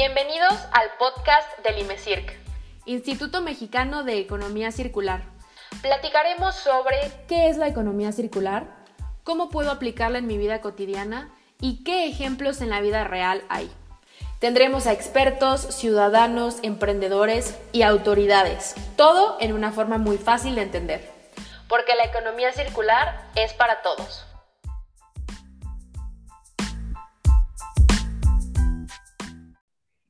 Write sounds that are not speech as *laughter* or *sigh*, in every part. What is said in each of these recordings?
Bienvenidos al podcast del IMECIRC, Instituto Mexicano de Economía Circular. Platicaremos sobre qué es la economía circular, cómo puedo aplicarla en mi vida cotidiana y qué ejemplos en la vida real hay. Tendremos a expertos, ciudadanos, emprendedores y autoridades, todo en una forma muy fácil de entender. Porque la economía circular es para todos.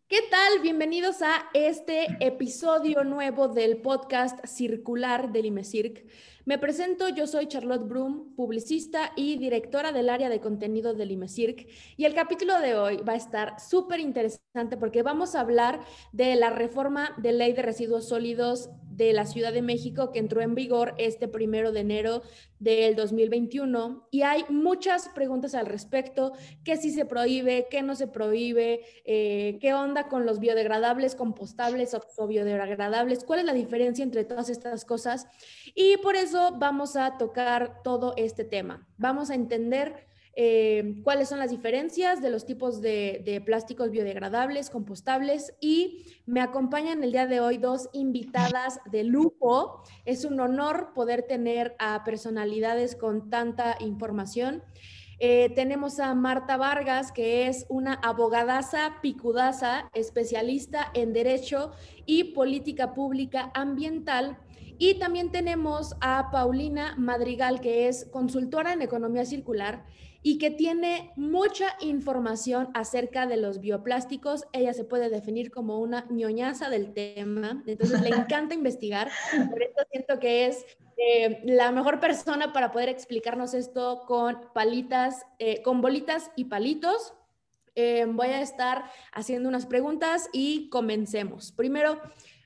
¿Qué tal? Bienvenidos a este episodio nuevo del podcast circular del IMECIRC. Me presento, yo soy Charlotte Brum, publicista y directora del área de contenido del IMECIRC. Y el capítulo de hoy va a estar súper interesante porque vamos a hablar de la reforma de ley de residuos sólidos de la Ciudad de México que entró en vigor este primero de enero del 2021 y hay muchas preguntas al respecto, qué sí se prohíbe, qué no se prohíbe, eh, qué onda con los biodegradables, compostables o biodegradables, cuál es la diferencia entre todas estas cosas y por eso vamos a tocar todo este tema. Vamos a entender eh, cuáles son las diferencias de los tipos de, plásticos biodegradables, compostables y me acompañan el día de hoy dos invitadas de lujo. Es un honor poder tener a personalidades con tanta información. Eh, tenemos a Marta Vargas, que es una abogadaza picudaza, especialista en Derecho y Política Pública Ambiental. Y también tenemos a Paulina Madrigal, que es consultora en Economía Circular y que tiene mucha información acerca de los bioplásticos. Ella se puede definir como una ñoñaza del tema, entonces le *laughs* encanta investigar. Por eso siento que es eh, la mejor persona para poder explicarnos esto con palitas, eh, con bolitas y palitos. Eh, voy a estar haciendo unas preguntas y comencemos. Primero,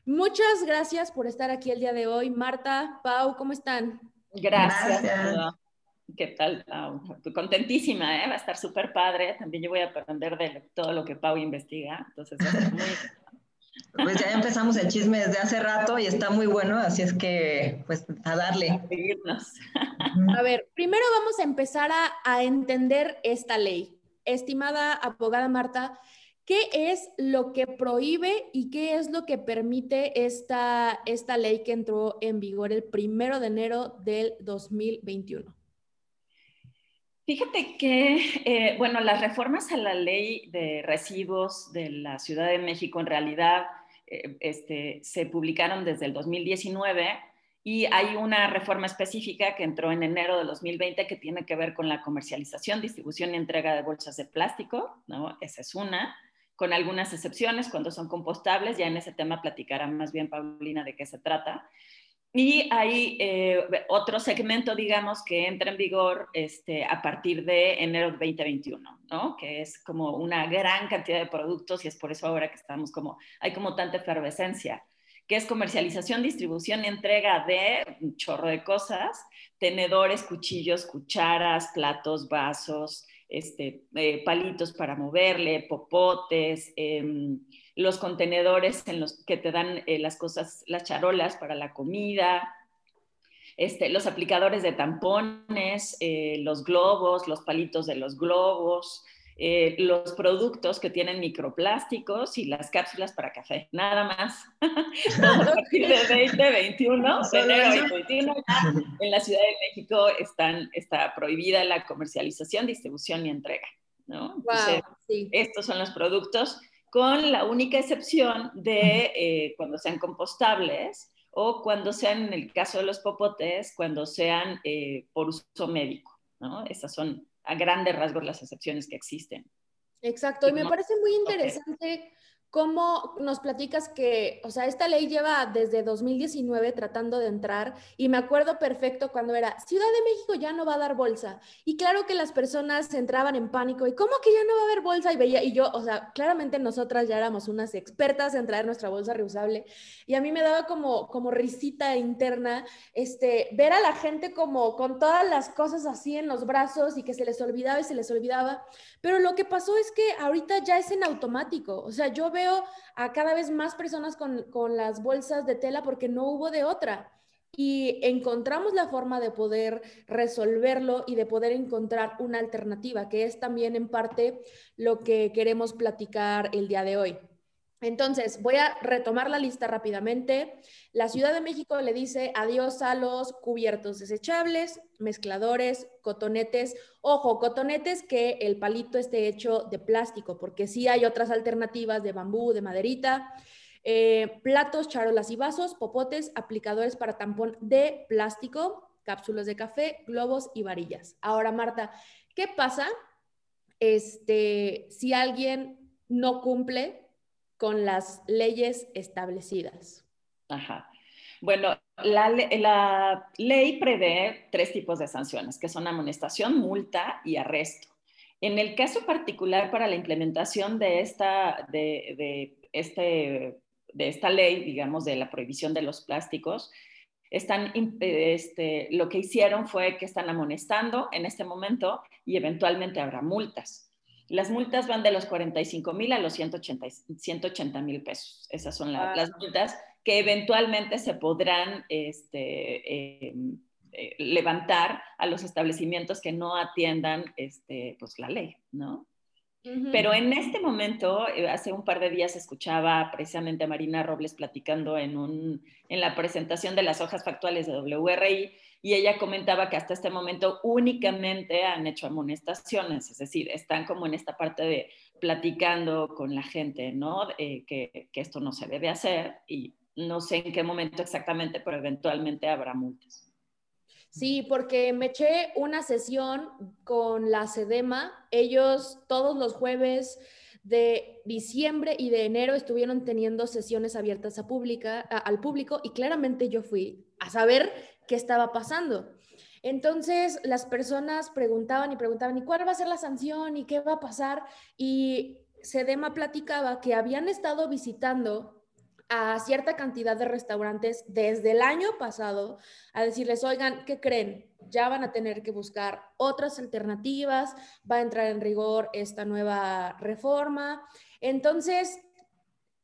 muchas gracias por estar aquí el día de hoy. Marta, Pau, ¿cómo están? Gracias. ¿Qué tal? contentísima, ¿eh? va a estar súper padre. También yo voy a aprender de todo lo que Pau investiga. Entonces, *laughs* Pues ya empezamos el chisme desde hace rato y está muy bueno, así es que, pues, a darle. A, a ver, primero vamos a empezar a, a entender esta ley. Estimada abogada Marta, ¿Qué es lo que prohíbe y qué es lo que permite esta, esta ley que entró en vigor el primero de enero del 2021? Fíjate que, eh, bueno, las reformas a la ley de residuos de la Ciudad de México en realidad eh, este, se publicaron desde el 2019 y hay una reforma específica que entró en enero de 2020 que tiene que ver con la comercialización, distribución y entrega de bolsas de plástico, ¿no? Esa es una, con algunas excepciones cuando son compostables, ya en ese tema platicará más bien Paulina de qué se trata. Y hay eh, otro segmento, digamos, que entra en vigor este, a partir de enero de 2021, ¿no? Que es como una gran cantidad de productos y es por eso ahora que estamos como, hay como tanta efervescencia, que es comercialización, distribución y entrega de un chorro de cosas, tenedores, cuchillos, cucharas, platos, vasos, este, eh, palitos para moverle, popotes, eh, los contenedores en los que te dan eh, las cosas, las charolas para la comida, este, los aplicadores de tampones, eh, los globos, los palitos de los globos, eh, los productos que tienen microplásticos y las cápsulas para café, nada más. *laughs* a partir de 2021, *laughs* en la Ciudad de México están, está prohibida la comercialización, distribución y entrega. ¿no? Estos son los productos con la única excepción de eh, cuando sean compostables o cuando sean, en el caso de los popotes, cuando sean eh, por uso médico. ¿no? Esas son a grandes rasgos las excepciones que existen. Exacto, y me parece muy interesante ¿Cómo nos platicas que, o sea, esta ley lleva desde 2019 tratando de entrar y me acuerdo perfecto cuando era Ciudad de México ya no va a dar bolsa y claro que las personas entraban en pánico y cómo que ya no va a haber bolsa y veía y yo, o sea, claramente nosotras ya éramos unas expertas en traer nuestra bolsa reusable. Y a mí me daba como como risita interna este ver a la gente como con todas las cosas así en los brazos y que se les olvidaba y se les olvidaba, pero lo que pasó es que ahorita ya es en automático, o sea, yo veo a cada vez más personas con, con las bolsas de tela porque no hubo de otra y encontramos la forma de poder resolverlo y de poder encontrar una alternativa, que es también en parte lo que queremos platicar el día de hoy. Entonces, voy a retomar la lista rápidamente. La Ciudad de México le dice adiós a los cubiertos desechables, mezcladores, cotonetes. Ojo, cotonetes que el palito esté hecho de plástico, porque sí hay otras alternativas de bambú, de maderita. Eh, platos, charolas y vasos, popotes, aplicadores para tampón de plástico, cápsulas de café, globos y varillas. Ahora, Marta, ¿qué pasa este, si alguien no cumple con las leyes establecidas. Ajá. Bueno, la, ley prevé tres tipos de sanciones, que son amonestación, multa y arresto. En el caso particular para la implementación de esta, de, este, de esta ley, digamos, de la prohibición de los plásticos, están, este, lo que hicieron fue que están amonestando en este momento y eventualmente habrá multas. Las multas van de los 45 mil a los 180 mil pesos. Esas son las multas que eventualmente se podrán este, em, eh, levantar a los establecimientos que no atiendan este, pues, la ley, ¿no? Pero en este momento, eh, hace un par de días escuchaba precisamente a Marina Robles platicando en, un, en la presentación de las hojas factuales de WRI y ella comentaba que hasta este momento únicamente han hecho amonestaciones, es decir, están como en esta parte de platicando con la gente, ¿no? Eh, que, esto no se debe hacer y no sé en qué momento exactamente, pero eventualmente habrá multas. Sí, porque me eché una sesión con la SEDEMA, ellos todos los jueves de diciembre y de enero estuvieron teniendo sesiones abiertas a pública, al público y claramente yo fui a saber qué estaba pasando. Entonces las personas preguntaban y preguntaban, ¿y cuál va a ser la sanción? ¿Y qué va a pasar? Y Sedema platicaba que habían estado visitando a cierta cantidad de restaurantes desde el año pasado a decirles, oigan, ¿qué creen? Ya van a tener que buscar otras alternativas, va a entrar en rigor esta nueva reforma. Entonces,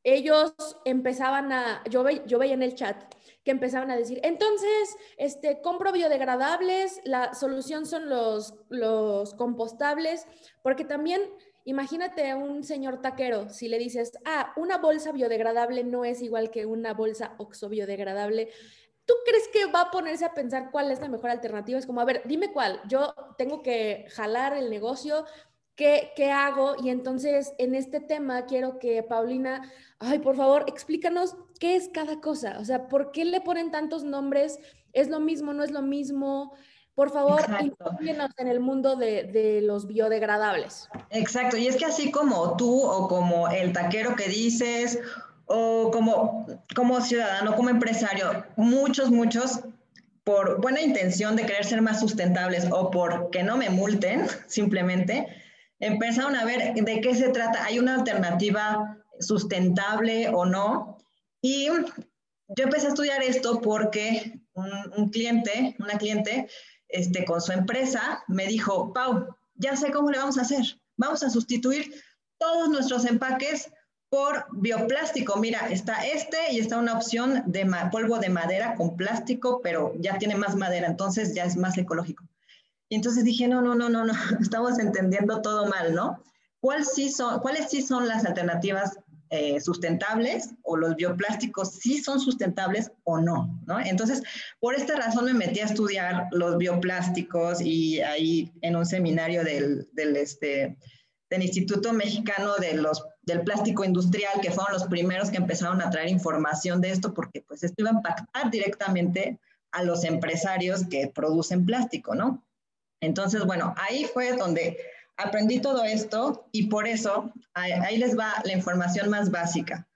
ellos empezaban a, yo, yo veía en el chat que empezaban a decir, entonces, este, compro biodegradables, la solución son los, los compostables, porque también imagínate a un señor taquero, si le dices, ah, una bolsa biodegradable no es igual que una bolsa oxobiodegradable, ¿tú crees que va a ponerse a pensar cuál es la mejor alternativa? Es como, a ver, dime cuál, yo tengo que jalar el negocio, ¿Qué, ¿qué, hago? Y entonces en este tema quiero que Paulina, ay, por favor, explícanos qué es cada cosa. O sea, ¿por qué le ponen tantos nombres? ¿Es lo mismo? ¿No es lo mismo? Por favor, infórmenos en el mundo de, de, los biodegradables. Exacto, y es que así como tú o como el taquero que dices, o como, como ciudadano, como empresario, muchos, muchos por buena intención de querer ser más sustentables o por que no me multen, simplemente, empezaron a ver de qué se trata. ¿Hay una alternativa sustentable o no? Y yo empecé a estudiar esto porque un, cliente, una cliente, este, con su empresa, me dijo, Pau, ya sé cómo le vamos a hacer. Vamos a sustituir todos nuestros empaques por bioplástico. Mira, está este y está una opción de polvo de madera con plástico, pero ya tiene más madera, entonces ya es más ecológico. Y entonces dije, no, no, no, no, no, *laughs* estamos entendiendo todo mal, ¿no? sí son, ¿Cuáles sí son las alternativas eh, sustentables o los bioplásticos sí son sustentables o no, ¿no? Entonces, por esta razón me metí a estudiar los bioplásticos y ahí en un seminario del, del, este, del Instituto Mexicano de los, del Plástico Industrial, que fueron los primeros que empezaron a traer información de esto, porque pues esto iba a impactar directamente a los empresarios que producen plástico, ¿no? Entonces, bueno, ahí fue donde aprendí todo esto y por eso ahí, les va la información más básica.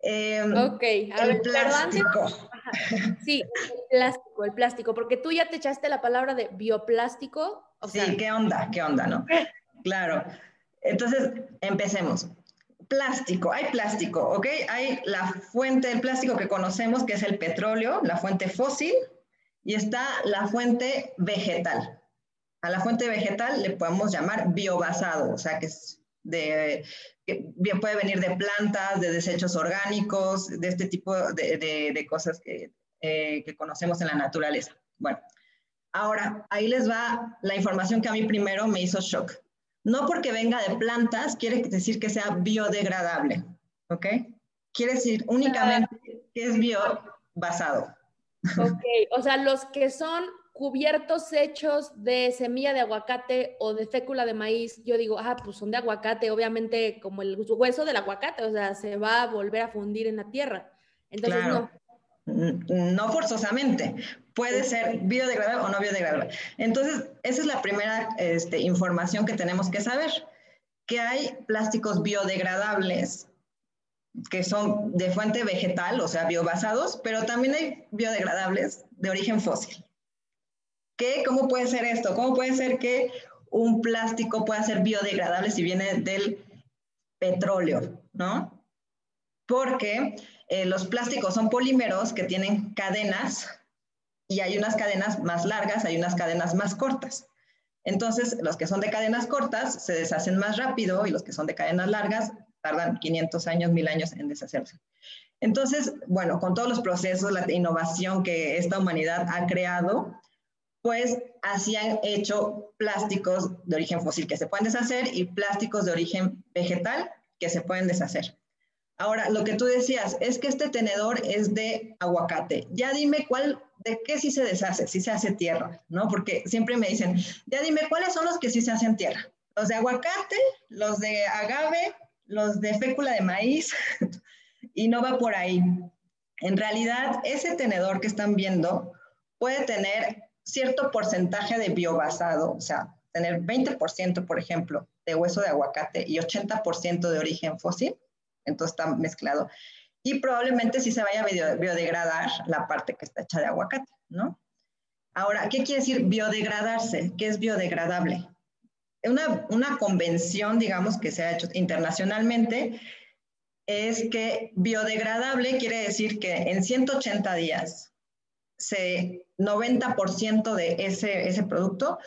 Em, ok, a el ver, plástico. *laughs* sí, el plástico, el plástico, porque tú ya te echaste la palabra de bioplástico. sí, ¿qué onda? ¿Qué onda, no? Claro. Entonces, empecemos. Plástico, hay plástico, ¿ok? Hay la fuente del plástico que conocemos, que es el petróleo, la fuente fósil, y está la fuente vegetal. A la fuente vegetal le podemos llamar biobasado, o sea que es de, bien puede venir de plantas, de desechos orgánicos, de este tipo de, cosas que, eh, que conocemos en la naturaleza. Bueno, ahora ahí les va la información que a mí primero me hizo shock. No porque venga de plantas quiere decir que sea biodegradable. ¿ok? Quiere decir únicamente que es biobasado. Ok, o sea, los que son cubiertos hechos de semilla de aguacate o de fécula de maíz, yo digo, ah, pues son de aguacate, obviamente como el hueso del aguacate, o sea, se va a volver a fundir en la tierra. Entonces, no. No forzosamente, puede ser biodegradable o no biodegradable. Entonces, esa es la primera este, información que tenemos que saber, que hay plásticos biodegradables que son de fuente vegetal, o sea, biobasados, pero también hay biodegradables de origen fósil. ¿Qué? ¿Cómo puede ser esto? ¿Cómo puede ser que un plástico pueda ser biodegradable si viene del petróleo, ¿no? Porque eh, los plásticos son polímeros que tienen cadenas y hay unas cadenas más largas, hay unas cadenas más cortas. Entonces, los que son de cadenas cortas se deshacen más rápido y los que son de cadenas largas tardan 500 años, 1000 años en deshacerse. Entonces, bueno, con todos los procesos, la innovación que esta humanidad ha creado, pues así han hecho plásticos de origen fósil que se pueden deshacer y plásticos de origen vegetal que se pueden deshacer. Ahora, lo que tú decías es que este tenedor es de aguacate. Ya dime cuál, de qué sí se deshace, si se hace tierra, ¿no? Porque siempre me dicen, ya dime cuáles son los que sí se hacen tierra. Los de aguacate, los de agave, los de fécula de maíz, *laughs* y no va por ahí. En realidad, ese tenedor que están viendo puede tener cierto porcentaje de biobasado, o sea, tener 20%, por ejemplo, de hueso de aguacate y 80% de origen fósil entonces está mezclado. Y probablemente sí se vaya a biodegradar la parte que está hecha de aguacate, ¿no? Ahora, ¿qué quiere decir biodegradarse? ¿Qué es biodegradable? Una, una convención, digamos, que se ha hecho internacionalmente es que biodegradable quiere decir que en 180 días, se, 90% de ese, ese producto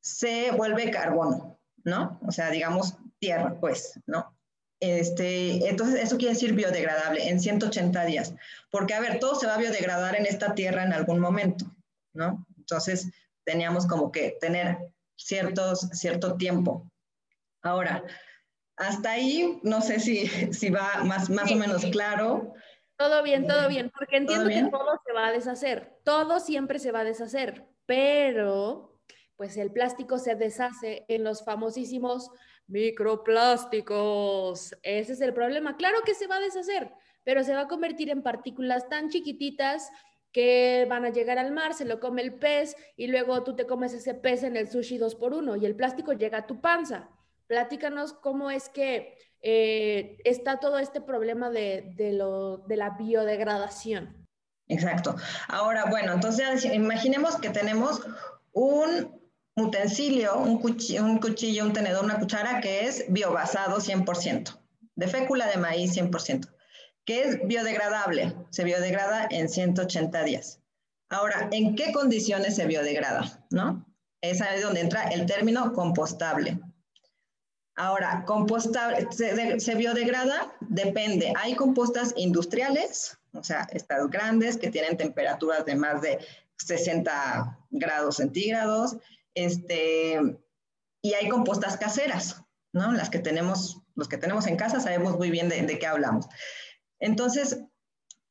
se vuelve carbono, ¿no? O sea, digamos, tierra, pues, ¿no? Este, entonces, eso quiere decir biodegradable en 180 días, porque, a ver, todo se va a biodegradar en esta tierra en algún momento, ¿no? Entonces, teníamos como que tener ciertos, cierto tiempo. Ahora, hasta ahí, no sé si, si va más, más o menos claro. Todo bien, todo bien, porque entiendo que todo se va a deshacer, todo siempre se va a deshacer, pero pues el plástico se deshace en los famosísimos Microplásticos. Ese es el problema. Claro que se va a deshacer, pero se va a convertir en partículas tan chiquititas que van a llegar al mar, se lo come el pez y luego tú te comes ese pez en el sushi dos por uno y el plástico llega a tu panza. Platícanos cómo es que eh, está todo este problema de, lo, de la biodegradación. Exacto. Ahora, bueno, entonces imaginemos que tenemos un utensilio, un cuchillo, un cuchillo, un tenedor, una cuchara que es biobasado 100%, de fécula de maíz 100%, que es biodegradable, se biodegrada en 180 días. Ahora, ¿en qué condiciones se biodegrada? ¿No? Es ahí donde entra el término compostable. Ahora, compostable, se, biodegrada, depende. Hay compostas industriales, o sea, estas grandes que tienen temperaturas de más de 60 grados centígrados este, y hay compostas caseras, ¿no? Las que tenemos, los que tenemos en casa sabemos muy bien de, qué hablamos. Entonces,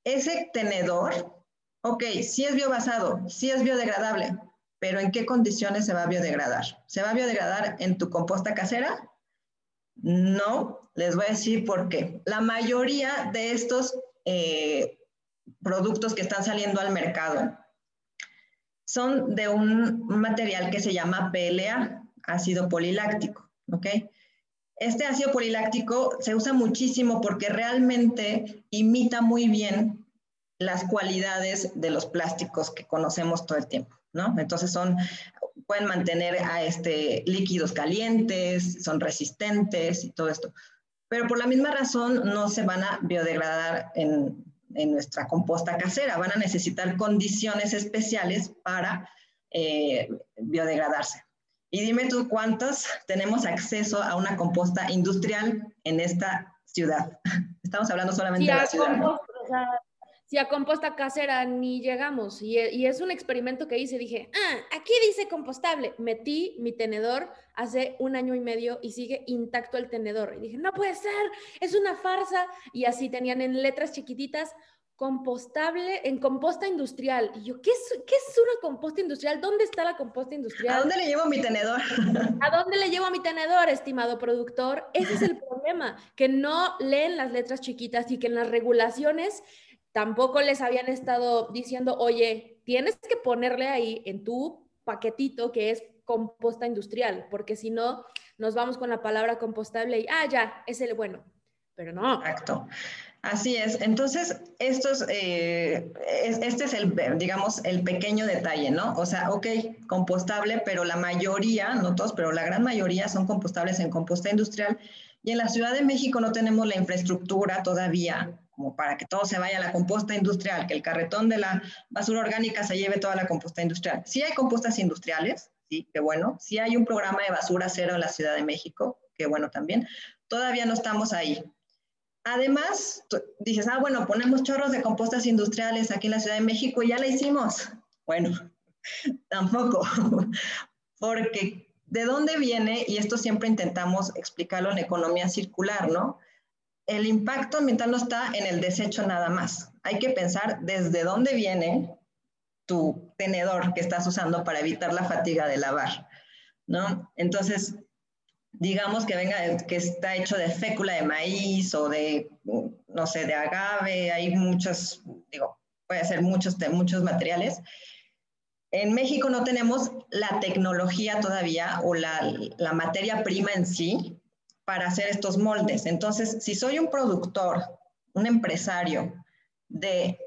ese tenedor, ok, sí es biobasado, sí es biodegradable, pero ¿en qué condiciones se va a biodegradar? ¿Se va a biodegradar en tu composta casera? No, les voy a decir por qué. La mayoría de estos eh, productos que están saliendo al mercado son de un material que se llama PLA, ácido poliláctico. Este ácido poliláctico se usa muchísimo porque realmente imita muy bien las cualidades de los plásticos que conocemos todo el tiempo, ¿no? Entonces son, pueden mantener a este, líquidos calientes, son resistentes y todo esto. Pero por la misma razón no se van a biodegradar en, en nuestra composta casera. Van a necesitar condiciones especiales para eh, biodegradarse. Y dime tú cuántos tenemos acceso a una composta industrial en esta ciudad. *laughs* Estamos hablando solamente de la ciudad. Si a composta casera ni llegamos. Y, y, es un experimento que hice. Dije, ah, aquí dice compostable. Metí mi tenedor hace un año y medio y sigue intacto el tenedor. Y dije, no puede ser, es una farsa. Y así tenían en letras chiquititas compostable, en composta industrial. Y yo, ¿qué es, ¿qué es una composta industrial? ¿Dónde está la composta industrial? ¿A dónde le llevo mi tenedor? *laughs* ¿A dónde le llevo mi tenedor, estimado productor? Ese es el problema, que no leen las letras chiquitas y que en las regulaciones tampoco les habían estado diciendo, oye, tienes que ponerle ahí en tu paquetito que es composta industrial, porque si no, nos vamos con la palabra compostable y, ah, ya, es el bueno, pero no. Exacto. Así es. Entonces, estos, eh, este es el, digamos, el pequeño detalle, ¿no? O sea, ok, compostable, pero la mayoría, no todos, pero la gran mayoría son compostables en composta industrial. Y en la Ciudad de México no tenemos la infraestructura todavía como para que todo se vaya a la composta industrial, que el carretón de la basura orgánica se lleve toda la composta industrial. Sí hay compostas industriales, sí, qué bueno. Sí hay un programa de basura cero en la Ciudad de México, qué bueno también. Todavía no estamos ahí. Además, dices, ah, bueno, ponemos chorros de compostas industriales aquí en la Ciudad de México y ya la hicimos. Bueno, *laughs* tampoco, *laughs* porque ¿de dónde viene? Y esto siempre intentamos explicarlo en economía circular, ¿no? El impacto ambiental no está en el desecho nada más. Hay que pensar desde dónde viene tu tenedor que estás usando para evitar la fatiga de lavar, ¿no? Entonces, digamos que venga, que está hecho de fécula de maíz o de, no sé, de agave, hay muchos, digo, puede ser muchos, muchos materiales. En México no tenemos la tecnología todavía o la, la materia prima en sí para hacer estos moldes. Entonces, si soy un productor, un empresario de,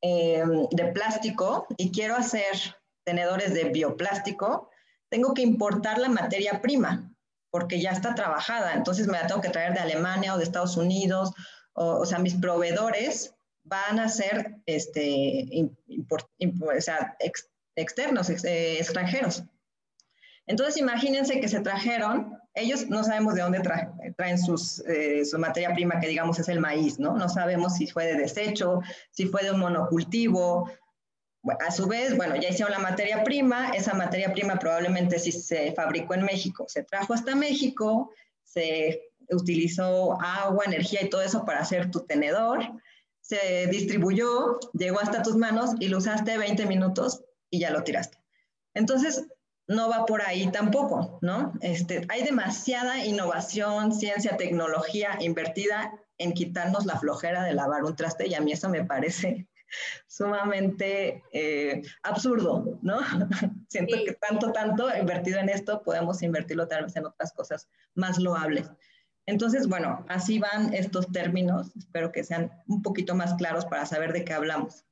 eh, de plástico y quiero hacer tenedores de bioplástico, tengo que importar la materia prima porque ya está trabajada, entonces me la tengo que traer de Alemania o de Estados Unidos, o, sea, mis proveedores van a ser este, externos, eh, extranjeros. Entonces imagínense que se trajeron, ellos no sabemos de dónde traen eh, su materia prima, que digamos es el maíz, ¿no? No sabemos si fue de desecho, si fue de un monocultivo, a su vez, bueno, ya hicieron la materia prima, esa materia prima probablemente si se fabricó en México, se trajo hasta México, se utilizó agua, energía y todo eso para hacer tu tenedor, se distribuyó, llegó hasta tus manos y lo usaste 20 minutos y ya lo tiraste. Entonces, no va por ahí tampoco, ¿no? Este, hay demasiada innovación, ciencia, tecnología invertida en quitarnos la flojera de lavar un traste y a mí eso me parece *laughs* sumamente eh, absurdo, ¿no? *laughs* Siento que tanto, tanto invertido en esto, podemos invertirlo tal vez en otras cosas más loables. Entonces, bueno, así van estos términos. Espero que sean un poquito más claros para saber de qué hablamos.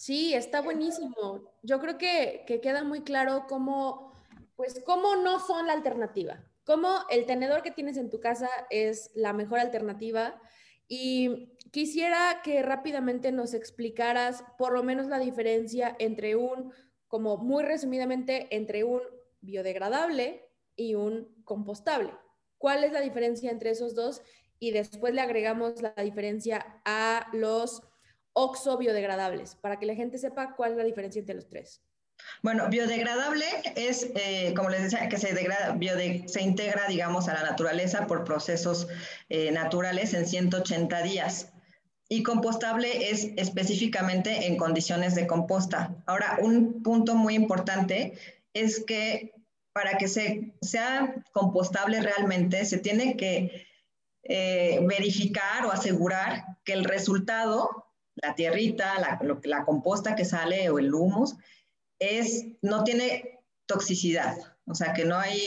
Sí, está buenísimo. Yo creo que, que queda muy claro cómo, pues, cómo no son la alternativa. Cómo el tenedor que tienes en tu casa es la mejor alternativa y quisiera que rápidamente nos explicaras por lo menos la diferencia entre un, como muy resumidamente, entre un biodegradable y un compostable. ¿Cuál es la diferencia entre esos dos? Y después le agregamos la diferencia a los oxo biodegradables para que la gente sepa cuál es la diferencia entre los tres. Bueno, biodegradable es, eh, como les decía, que se, degrada, se integra, digamos, a la naturaleza por procesos eh, naturales en 180 días. Y compostable es específicamente en condiciones de composta. Ahora, un punto muy importante es que para que se, sea compostable realmente, se tiene que eh, verificar o asegurar que el resultado, la tierrita, la, la composta que sale o el humus, es, no tiene toxicidad, o sea, que no hay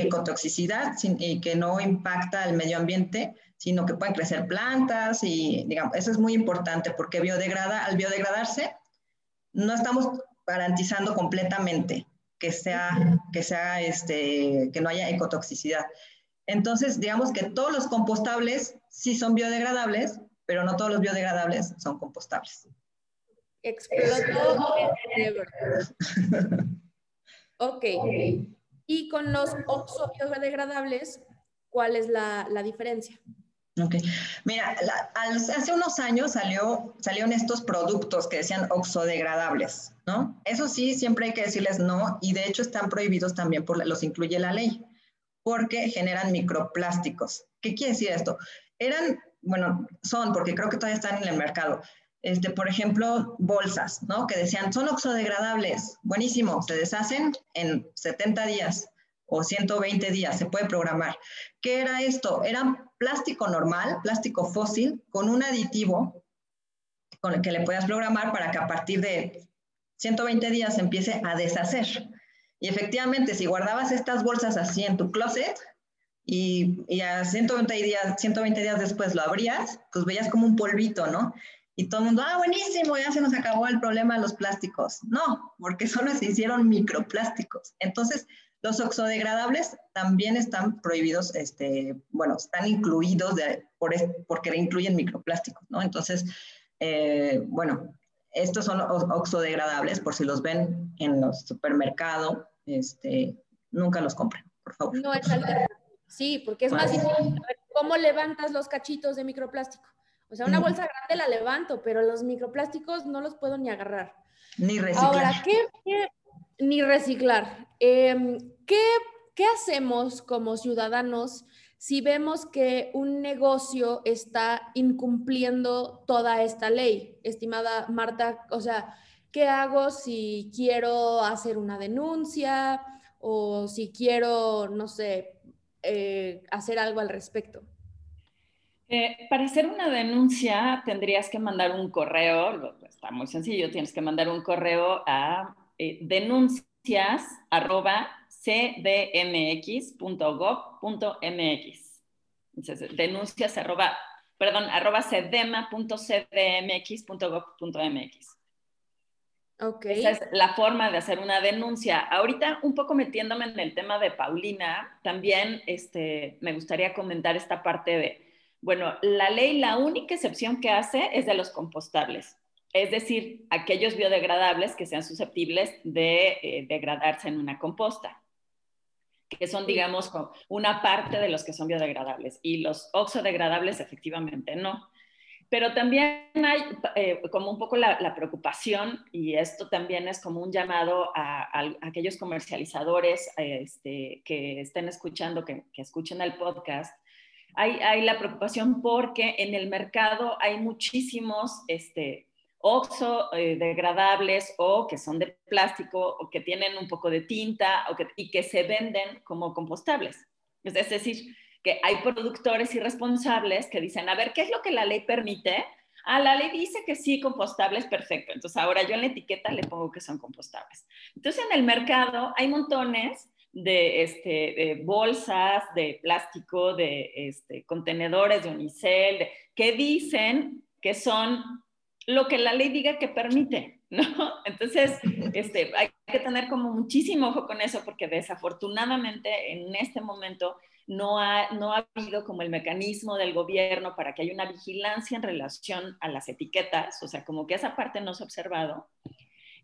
ecotoxicidad y que no impacta al medio ambiente, sino que pueden crecer plantas y, digamos, eso es muy importante porque biodegrada, al biodegradarse, no estamos garantizando completamente que sea, que sea, este, que no haya ecotoxicidad. Entonces, digamos que todos los compostables sí son biodegradables, pero no todos los biodegradables son compostables. Explotó Ok. Y con los oxo biodegradables, ¿cuál es la, la, diferencia? Ok. Mira, hace unos años salió, salieron estos productos que decían oxodegradables, ¿no? Eso sí, siempre hay que decirles no y de hecho están prohibidos también, por, los incluye la ley, porque generan microplásticos. ¿Qué quiere decir esto? Eran, bueno, son, porque creo que todavía están en el mercado, este, por ejemplo, bolsas, ¿no? Que decían, son oxodegradables, buenísimo, se deshacen en 70 días o 120 días, se puede programar. ¿Qué era esto? Era plástico normal, plástico fósil, con un aditivo con el que le puedas programar para que a partir de 120 días empiece a deshacer. Y efectivamente, si guardabas estas bolsas así en tu closet y, y a 120 días, 120 días después lo abrías, pues veías como un polvito, ¿no? Y todo el mundo, ah, buenísimo, ya se nos acabó el problema de los plásticos. No, porque solo se hicieron microplásticos. Entonces, los oxodegradables también están prohibidos, este, bueno, están incluidos por, porque incluyen microplásticos, ¿no? Entonces, eh, bueno, estos son oxodegradables, por si los ven en los supermercados, este, nunca los compren, por favor. No es Sí, porque es más difícil. ¿Cómo levantas los cachitos de microplástico? O sea, una bolsa grande la levanto, pero los microplásticos no los puedo ni agarrar. Ni reciclar. Ahora, ¿qué, qué ni reciclar. Em, ¿qué, ¿Qué hacemos como ciudadanos si vemos que un negocio está incumpliendo toda esta ley? Estimada Marta, o sea, ¿qué hago si quiero hacer una denuncia o si quiero, no sé, eh, hacer algo al respecto? Eh, para hacer una denuncia tendrías que mandar un correo, está muy sencillo, tienes que mandar un correo a eh, denuncias. Entonces, denuncias arroba, perdón, arroba. Okay. Esa es la forma de hacer una denuncia. Ahorita, un poco metiéndome en el tema de Paulina, también este, me gustaría comentar esta parte de, bueno, la ley, la única excepción que hace es de los compostables es decir, aquellos biodegradables que sean susceptibles de eh, degradarse en una composta, que son, digamos, una parte de los que son biodegradables y los oxodegradables efectivamente no. Pero también hay eh, como un poco la, preocupación, y esto también es como un llamado a, aquellos comercializadores este, que estén escuchando, que, escuchen el podcast, hay, hay, la preocupación porque en el mercado hay muchísimos este, oxo eh, degradables o que son de plástico o que tienen un poco de tinta y que se venden como compostables. Es decir, que hay productores irresponsables que dicen, a ver, ¿qué es lo que la ley permite? Ah, la ley dice que sí, compostables, perfecto. Entonces ahora yo en la etiqueta le pongo que son compostables. Entonces en el mercado hay montones de, este, bolsas de plástico, de este, contenedores de unicel, que dicen que son lo que la ley diga que permite, ¿no? *laughs* Entonces, este, hay que tener como muchísimo ojo con eso porque desafortunadamente en este momento no ha, no ha habido como el mecanismo del gobierno para que haya una vigilancia en relación a las etiquetas, o sea, como que esa parte no se ha observado.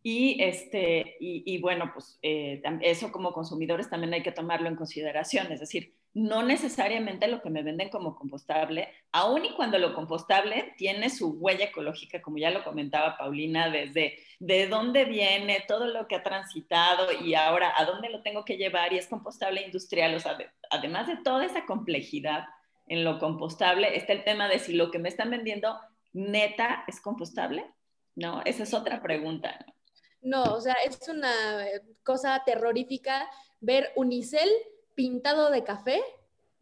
Y, este, y, bueno, pues eh, eso como consumidores también hay que tomarlo en consideración, es decir, no necesariamente lo que me venden como compostable, aun y cuando lo compostable tiene su huella ecológica, como ya lo comentaba Paulina, desde de dónde viene, todo lo que ha transitado y ahora a dónde lo tengo que llevar y es compostable industrial, o sea, además de toda esa complejidad en lo compostable, está el tema de si lo que me están vendiendo neta es compostable, ¿no? Esa es otra pregunta. O sea, es una eh, cosa terrorífica ver unicel pintado de café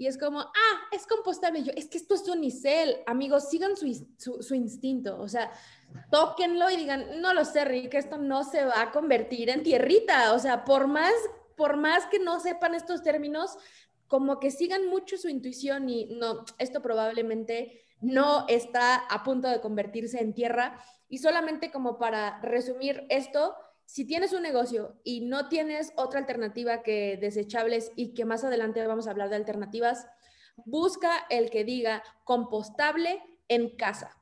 y es como, ah, es compostable. Yo, es que esto es unicel. Amigos, sigan su, su, instinto. O sea, tóquenlo y digan, no lo sé, Rick, esto no se va a convertir en tierrita. O sea, por más, por más que no sepan estos términos, como que sigan mucho su intuición y no, esto probablemente no está a punto de convertirse en tierra. Y solamente como para resumir esto, si tienes un negocio y no tienes otra alternativa que desechables y que más adelante vamos a hablar de alternativas, busca el que diga compostable en casa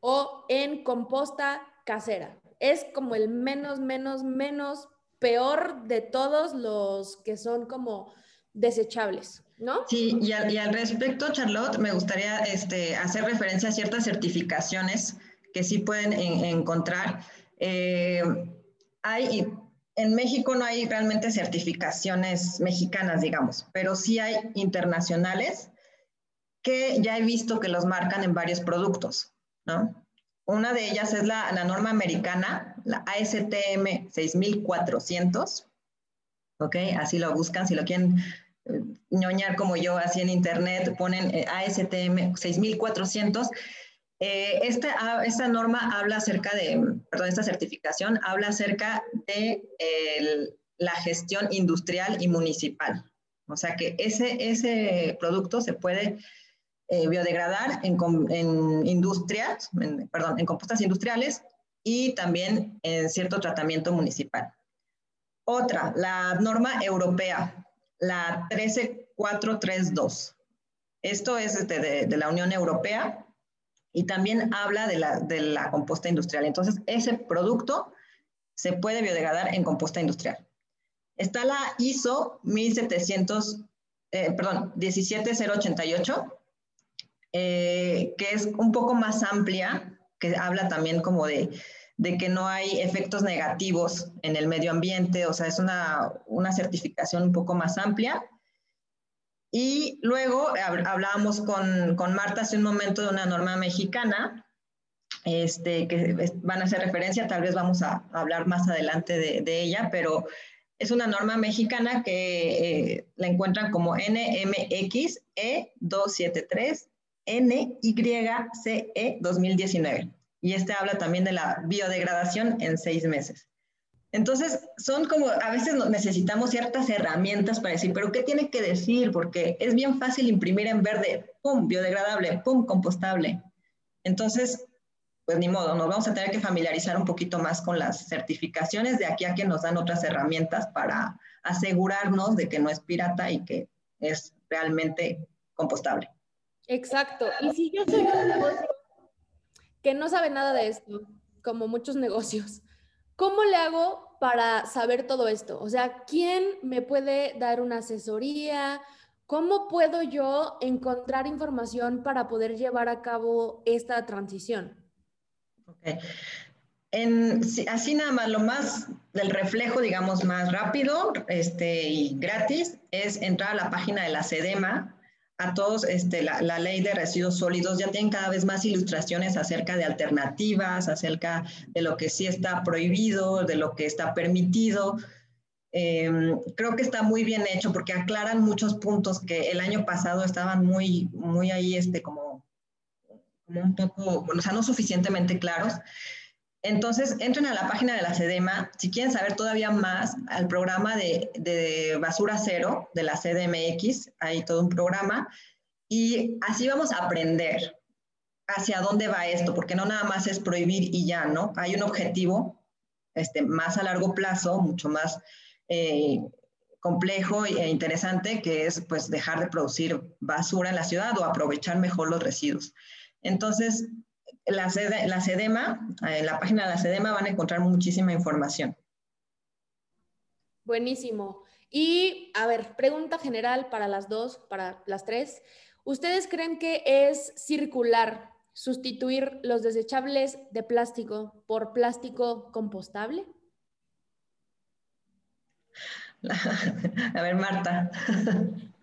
o en composta casera. Es como el menos, menos, menos peor de todos los que son como desechables. ¿no? Sí, y al, respecto, Charlotte, me gustaría este, hacer referencia a ciertas certificaciones que sí pueden encontrar. Eh, hay, en México no hay realmente certificaciones mexicanas, digamos, pero sí hay internacionales que ya he visto que los marcan en varios productos, ¿no? Una de ellas es la, la norma americana, la ASTM 6400, ¿ok? Así lo buscan, si lo quieren eh, ñoñar como yo, así en internet, ponen eh, ASTM 6400. Eh, esta, ah, esta, norma habla acerca de, perdón, esta certificación habla acerca de la gestión industrial y municipal. O sea que ese, ese producto se puede biodegradar en, en industrias, perdón, en compostas industriales y también en cierto tratamiento municipal. Otra, la norma europea, la 13432. Esto es de, la Unión Europea y también habla de la, de la composta industrial. Entonces, ese producto se puede biodegradar en composta industrial. Está la ISO 1700, eh, perdón, 17088, eh, que es un poco más amplia, que habla también como de de que no hay efectos negativos en el medio ambiente, o sea, es una, certificación un poco más amplia. Y luego hablábamos con, Marta hace un momento de una norma mexicana, este, que van a hacer referencia, tal vez vamos a hablar más adelante de, ella, pero es una norma mexicana que eh, la encuentran como NMX E273 NYCE 2019 y este habla también de la biodegradación en seis meses. Entonces, son como, a veces necesitamos ciertas herramientas para decir, pero ¿qué tiene que decir? Porque es bien fácil imprimir en verde, ¡pum!, biodegradable, ¡pum!, compostable. Entonces, pues ni modo, nos vamos a tener que familiarizar un poquito más con las certificaciones de aquí a que nos dan otras herramientas para asegurarnos de que no es pirata y que es realmente compostable. Exacto. Y si yo soy un negocio que no sabe nada de esto, como muchos negocios. ¿Cómo le hago para saber todo esto? O sea, ¿quién me puede dar una asesoría? ¿Cómo puedo yo encontrar información para poder llevar a cabo esta transición? En, así nada más, lo más del reflejo, digamos, más rápido este, y gratis es entrar a la página de la SEDEMA, a todos este, la, ley de residuos sólidos, ya tienen cada vez más ilustraciones acerca de alternativas, acerca de lo que sí está prohibido, de lo que está permitido. Em, creo que está muy bien hecho porque aclaran muchos puntos que el año pasado estaban muy, muy ahí, este, como, como un poco, o sea, no suficientemente claros. Entonces, entren a la página de la SEDEMA. Si quieren saber todavía más, al programa de, basura cero de la CDMX, hay todo un programa. Y así vamos a aprender hacia dónde va esto, porque no nada más es prohibir y ya, ¿no? Hay un objetivo este, más a largo plazo, mucho más eh, complejo e interesante, que es pues dejar de producir basura en la ciudad o aprovechar mejor los residuos. Entonces, la, la SEDEMA, en la página de la SEDEMA van a encontrar muchísima información. Buenísimo. Y, a ver, pregunta general para las dos, para las tres. ¿Ustedes creen que es circular sustituir los desechables de plástico por plástico compostable? *laughs* A ver, Marta. *laughs*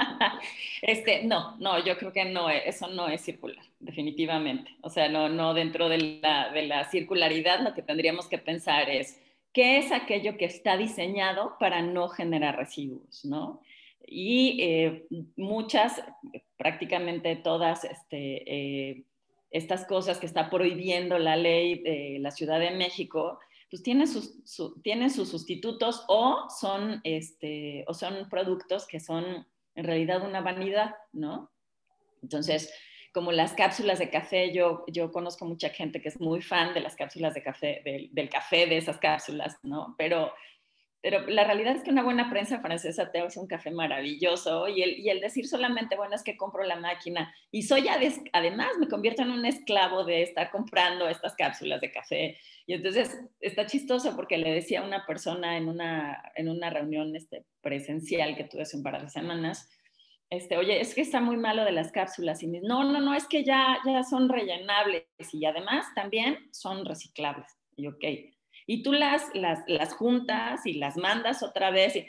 *laughs* Este, no, no, yo creo que no, eso no es circular, definitivamente. O sea, no, no dentro de la, de la circularidad lo que tendríamos que pensar es qué es aquello que está diseñado para no generar residuos, ¿no? Y eh, muchas, prácticamente todas este, eh, estas cosas que está prohibiendo la ley de la Ciudad de México, pues tienen sus, sus sustitutos o son, este, o son productos que son en realidad una vanidad, ¿no? Entonces, como las cápsulas de café, yo, yo conozco mucha gente que es muy fan de las cápsulas de café, del, café de esas cápsulas, ¿no? Pero, pero la realidad es que una buena prensa francesa te hace un café maravilloso y el, decir solamente, bueno, es que compro la máquina y soy además me convierto en un esclavo de estar comprando estas cápsulas de café. Y entonces está chistoso porque le decía a una persona en una, en una reunión este, presencial que tuve hace un par de semanas, este, oye, es que está muy malo de las cápsulas. Y no, no, no, es que ya, ya son rellenables y además también son reciclables. Y ok. Y tú las, las, las juntas y las mandas otra vez. Y,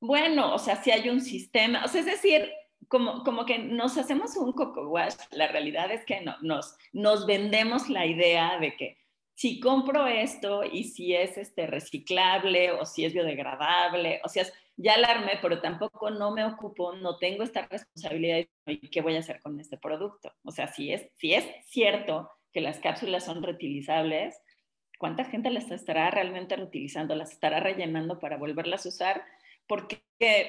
bueno, o sea, si hay un sistema, o sea, es decir, como, como que nos hacemos un coco wash, la realidad es que no, nos, nos vendemos la idea de que si compro esto y si es este, reciclable o si es biodegradable, o sea, ya alarmé, pero tampoco no me ocupo, no tengo esta responsabilidad de qué voy a hacer con este producto. O sea, si es, si es cierto que las cápsulas son reutilizables, ¿cuánta gente las estará realmente reutilizando? ¿Las estará rellenando para volverlas a usar? Porque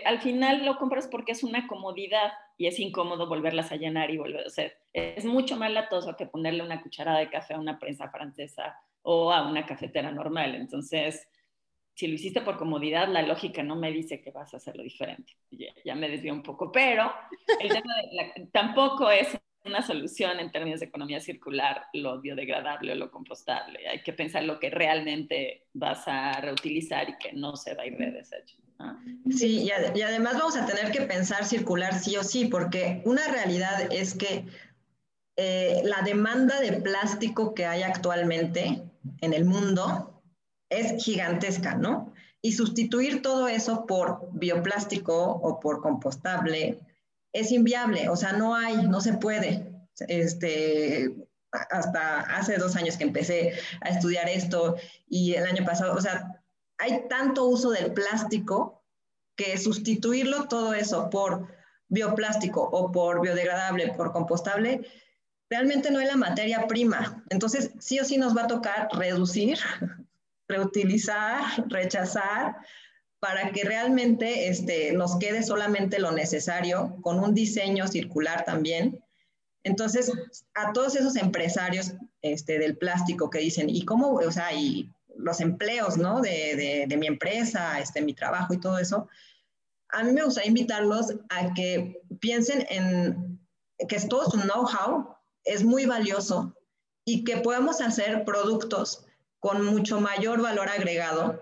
al final lo compras porque es una comodidad y es incómodo volverlas a llenar y volver a hacer. Es mucho más latoso que ponerle una cucharada de café a una prensa francesa o a una cafetera normal. Entonces, si lo hiciste por comodidad, la lógica no me dice que vas a hacerlo diferente. Ya, me desvío un poco, pero el tema de tampoco es una solución en términos de economía circular lo biodegradable o lo compostable. Hay que pensar lo que realmente vas a reutilizar y que no se va a ir de desecho. Sí, y, y, además vamos a tener que pensar circular sí o sí, porque una realidad es que eh, la demanda de plástico que hay actualmente en el mundo es gigantesca, ¿no? Y sustituir todo eso por bioplástico o por compostable es inviable, o sea, no hay, no se puede. Este, hasta hace dos años que empecé a estudiar esto y el año pasado, o sea, hay tanto uso del plástico que sustituirlo todo eso por bioplástico o por biodegradable, por compostable, realmente no es la materia prima. Entonces, sí o sí nos va a tocar reducir, *laughs* reutilizar, rechazar, para que realmente este, nos quede solamente lo necesario, con un diseño circular también. Entonces, a todos esos empresarios este, del plástico que dicen, ¿y cómo, o sea, y los empleos, ¿no? De, de, mi empresa, este, mi trabajo y todo eso, a mí me gustaría invitarlos a que piensen en que todo su know-how es muy valioso y que podamos hacer productos con mucho mayor valor agregado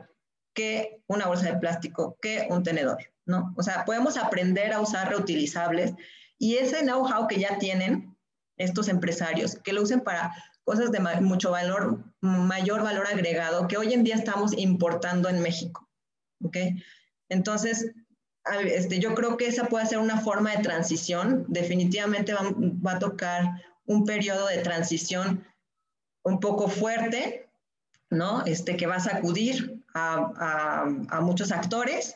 que una bolsa de plástico, que un tenedor, ¿no? O sea, podemos aprender a usar reutilizables y ese know-how que ya tienen estos empresarios, que lo usen para cosas de mucho valor, mayor valor agregado que hoy en día estamos importando en México. ¿Ok? Entonces, este, yo creo que esa puede ser una forma de transición. Definitivamente va, a tocar un periodo de transición un poco fuerte, ¿no? Este, que va a sacudir a, muchos actores,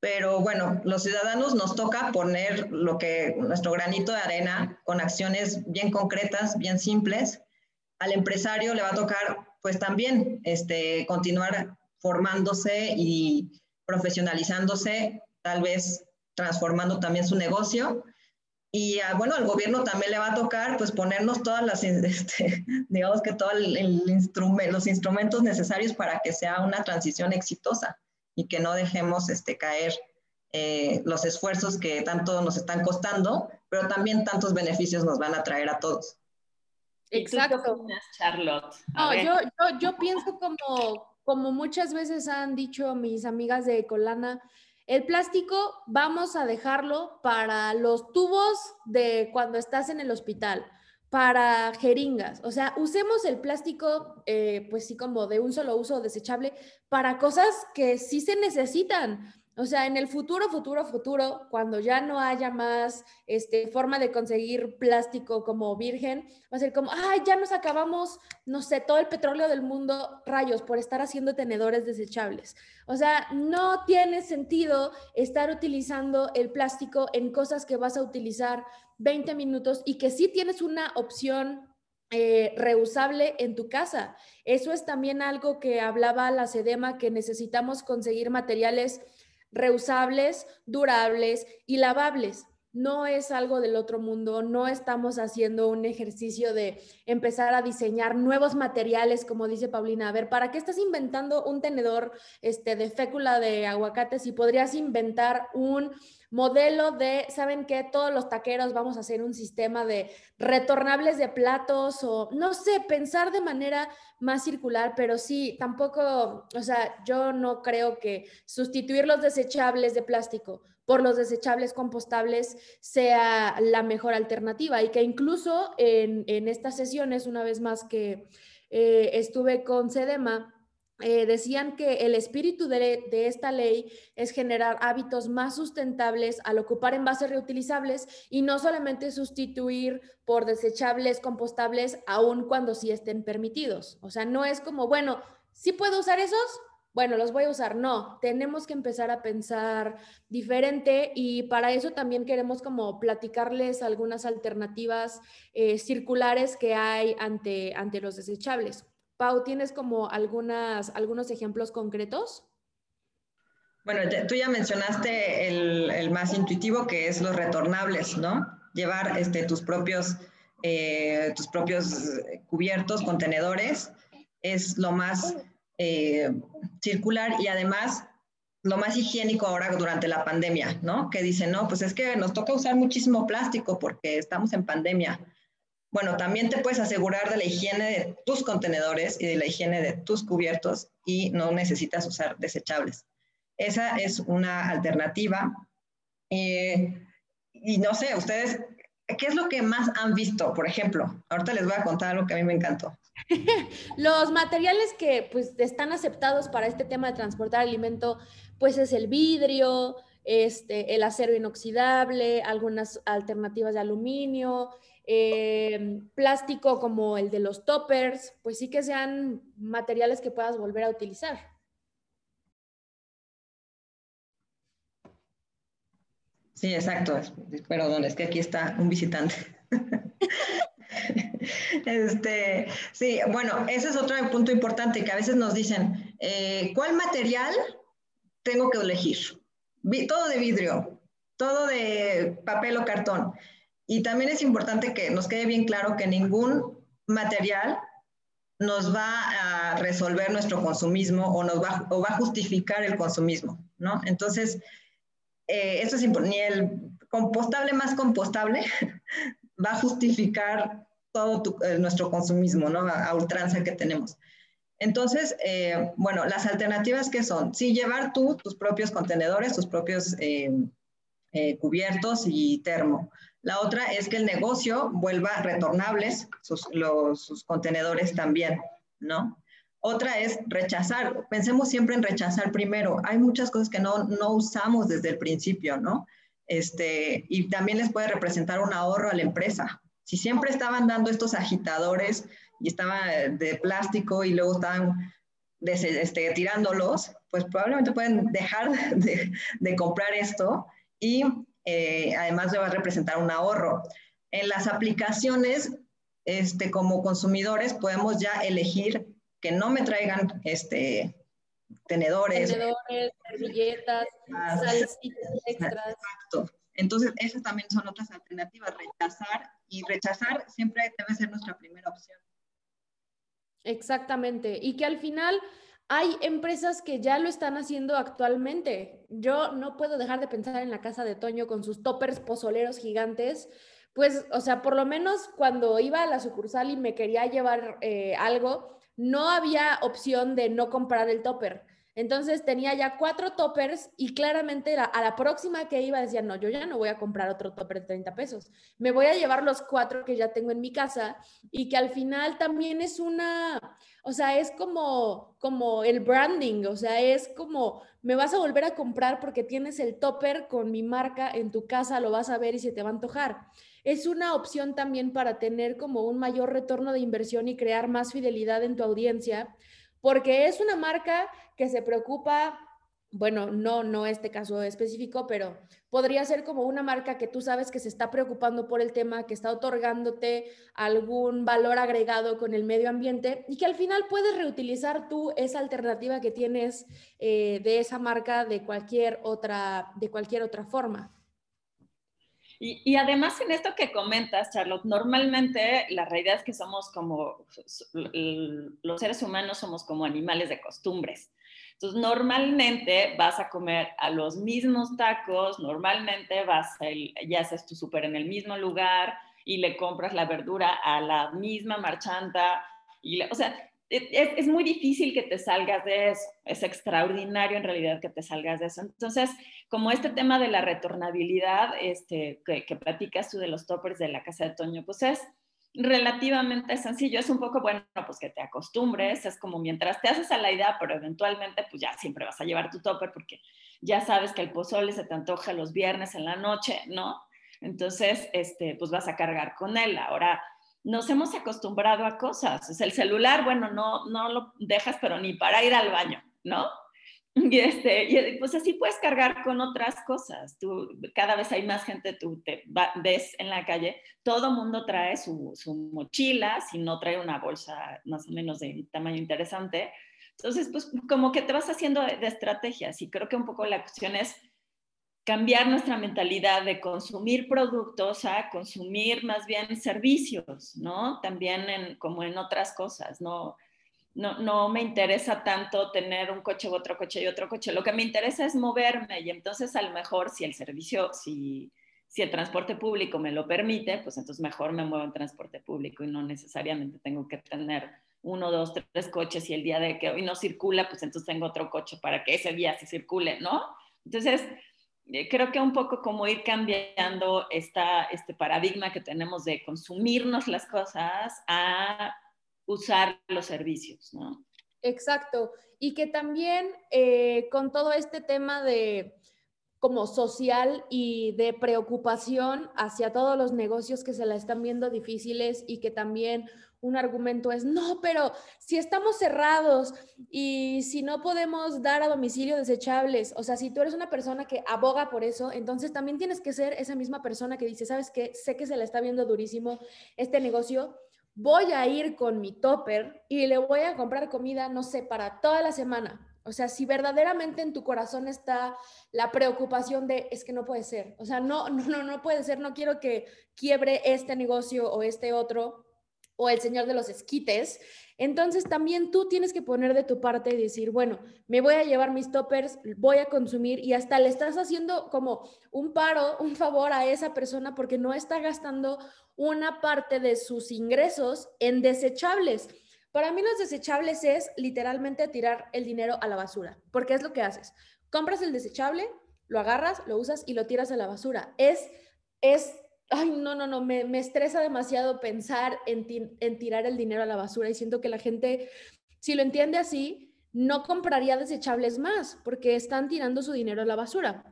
pero bueno, los ciudadanos nos toca poner lo que nuestro granito de arena con acciones bien concretas, bien simples, al empresario le va a tocar pues también este, continuar formándose y profesionalizándose, tal vez transformando también su negocio. Y ah, bueno, al gobierno también le va a tocar pues ponernos todas las, *laughs* este, digamos que todos los instrumentos necesarios para que sea una transición exitosa y que no dejemos este, caer eh, los esfuerzos que tanto nos están costando, pero también tantos beneficios nos van a traer a todos. Exacto. Charlotte? No, yo, yo, yo, pienso como, como muchas veces han dicho mis amigas de Colana, el plástico vamos a dejarlo para los tubos de cuando estás en el hospital, para jeringas. O sea, usemos el plástico, eh, pues sí, como de un solo uso desechable, para cosas que sí se necesitan. O sea, en el futuro, futuro, futuro, cuando ya no haya más este, forma de conseguir plástico como virgen, va a ser como, ay, ya nos acabamos, no sé, todo el petróleo del mundo, rayos, por estar haciendo tenedores desechables. O sea, no tiene sentido estar utilizando el plástico en cosas que vas a utilizar 20 minutos y que sí tienes una opción eh, reusable en tu casa. Eso es también algo que hablaba la SEDEMA, que necesitamos conseguir materiales reusables, durables y lavables. No es algo del otro mundo, no estamos haciendo un ejercicio de empezar a diseñar nuevos materiales, como dice Paulina. A ver, ¿para qué estás inventando un tenedor este, de fécula de aguacate si podrías inventar un modelo de, ¿saben qué? Todos los taqueros vamos a hacer un sistema de retornables de platos o, no sé, pensar de manera más circular, pero sí, tampoco, o sea, yo no creo que sustituir los desechables de plástico por los desechables compostables sea la mejor alternativa y que incluso en, estas sesiones, una vez más que eh, estuve con Sedema, eh, decían que el espíritu de, esta ley es generar hábitos más sustentables al ocupar envases reutilizables y no solamente sustituir por desechables compostables aun cuando sí estén permitidos. O sea, no es como, bueno, ¿sí puedo usar esos? Bueno, los voy a usar. No, tenemos que empezar a pensar diferente y para eso también queremos como platicarles algunas alternativas eh, circulares que hay ante, ante los desechables. Pau, ¿tienes como algunas, algunos ejemplos concretos? Bueno, tú ya mencionaste el, más intuitivo que es los retornables, ¿no? Llevar este, tus, propios, eh, tus propios cubiertos, contenedores, es lo más eh, circular y además lo más higiénico ahora durante la pandemia, ¿no? Que dicen, no, pues es que nos toca usar muchísimo plástico porque estamos en pandemia. Bueno, también te puedes asegurar de la higiene de tus contenedores y de la higiene de tus cubiertos y no necesitas usar desechables. Esa es una alternativa. Eh, y no sé, ustedes, ¿qué es lo que más han visto? Por ejemplo, ahorita les voy a contar algo que a mí me encantó. *laughs* Los materiales que pues están aceptados para este tema de transportar alimento, pues es el vidrio, este, el acero inoxidable, algunas alternativas de aluminio, eh, plástico como el de los toppers, pues sí que sean materiales que puedas volver a utilizar. Sí, exacto. Perdón, es que aquí está un visitante. este, sí, bueno, ese es otro punto importante que a veces nos dicen, eh, ¿cuál material tengo que elegir? todo de vidrio, todo de papel o cartón. Y también es importante que nos quede bien claro que ningún material nos va a resolver nuestro consumismo o, nos va, o va a justificar el consumismo, ¿no? Entonces, eh, eso es ni el compostable más compostable *laughs* va a justificar todo eh, nuestro consumismo, ¿no? A, ultranza que tenemos. Entonces, eh, bueno, las alternativas que son, sí, llevar tú tus propios contenedores, tus propios cubiertos y termo. La otra es que el negocio vuelva retornables sus, sus contenedores también, ¿no? Otra es rechazar. Pensemos siempre en rechazar primero. Hay muchas cosas que no, no usamos desde el principio, ¿no? Este, y también les puede representar un ahorro a la empresa. Si siempre estaban dando estos agitadores y estaba de plástico y luego estaban este, tirándolos, pues probablemente pueden dejar *laughs* de, de comprar esto y eh, además le va a representar un ahorro. En las aplicaciones, este, como consumidores, podemos ya elegir que no me traigan este, tenedores. Tenedores, servilletas, salsitas extras. Exacto. Entonces, esas también son otras alternativas, rechazar, y rechazar siempre debe ser nuestra primera opción. Exactamente, y que al final hay empresas que ya lo están haciendo actualmente. Yo no puedo dejar de pensar en la casa de Toño con sus toppers pozoleros gigantes. Pues, o sea, por lo menos cuando iba a la sucursal y me quería llevar eh, algo, no había opción de no comprar el topper. Entonces tenía ya cuatro toppers y claramente a la próxima que iba decía, no, yo ya no voy a comprar otro topper de 30 pesos. Me voy a llevar los cuatro que ya tengo en mi casa y que al final también es una, o sea, es como, como el branding, o sea, es como, me vas a volver a comprar porque tienes el topper con mi marca en tu casa, lo vas a ver y se te va a antojar. Es una opción también para tener como un mayor retorno de inversión y crear más fidelidad en tu audiencia porque es una marca que se preocupa, bueno, no, no este caso específico, pero podría ser como una marca que tú sabes que se está preocupando por el tema, que está otorgándote algún valor agregado con el medio ambiente y que al final puedes reutilizar tú esa alternativa que tienes eh, de esa marca de cualquier otra, de cualquier otra forma. Y, además en esto que comentas, Charlotte, normalmente la realidad es que somos como, los seres humanos somos como animales de costumbres. Entonces, normalmente vas a comer a los mismos tacos, normalmente vas, a, ya haces tu súper en el mismo lugar y le compras la verdura a la misma marchanta. O sea, es, muy difícil que te salgas de eso, es extraordinario en realidad que te salgas de eso. Entonces, como este tema de la retornabilidad este, que, que platicas tú de los toppers de la casa de Toño, pues es relativamente sencillo, es un poco bueno, pues que te acostumbres, es como mientras te haces a la idea, pero eventualmente pues ya siempre vas a llevar tu topper porque ya sabes que el pozole se te antoja los viernes en la noche, ¿no? Entonces, este, pues vas a cargar con él. Ahora, nos hemos acostumbrado a cosas. el celular, bueno, no, no lo dejas, pero ni para ir al baño, ¿no? *laughs* Y, este, pues así puedes cargar con otras cosas. Tú, cada vez hay más gente, tú te ves en la calle, todo mundo trae su, su, mochila, si no trae una bolsa más o menos de tamaño interesante. Entonces, pues como que te vas haciendo de, de estrategias y creo que un poco la cuestión es cambiar nuestra mentalidad de consumir productos a consumir más bien servicios, ¿no? También en, como en otras cosas, ¿no? No, no me interesa tanto tener un coche u otro coche y otro coche, lo que me interesa es moverme y entonces a lo mejor si el servicio, si, si el transporte público me lo permite, pues entonces mejor me muevo en transporte público y no necesariamente tengo que tener uno, dos, tres coches y el día de que hoy no circula, pues entonces tengo otro coche para que ese día sí circule, ¿no? Entonces, creo que un poco como ir cambiando esta, este paradigma que tenemos de consumirnos las cosas a usar los servicios, ¿no? Exacto. Y que también eh, con todo este tema de como social y de preocupación hacia todos los negocios que se la están viendo difíciles y que también un argumento es, no, pero si estamos cerrados y si no podemos dar a domicilio desechables, o sea, si tú eres una persona que aboga por eso, entonces también tienes que ser esa misma persona que dice, sabes qué, sé que se le está viendo durísimo este negocio, voy a ir con mi topper y le voy a comprar comida, no sé, para toda la semana. O sea, si verdaderamente en tu corazón está la preocupación de es que no puede ser, o sea, no, no, no, no puede ser, no quiero que quiebre este negocio o este otro, o el señor de los esquites, entonces también tú tienes que poner de tu parte y decir, bueno, me voy a llevar mis toppers, voy a consumir y hasta le estás haciendo como un paro, un favor a esa persona porque no está gastando una parte de sus ingresos en desechables. Para mí los desechables es literalmente tirar el dinero a la basura, porque es lo que haces. Compras el desechable, lo agarras, lo usas y lo tiras a la basura. Es, es ay, no, no, no, me, estresa demasiado pensar en, en, tirar el dinero a la basura y siento que la gente, si lo entiende así, no compraría desechables más porque están tirando su dinero a la basura.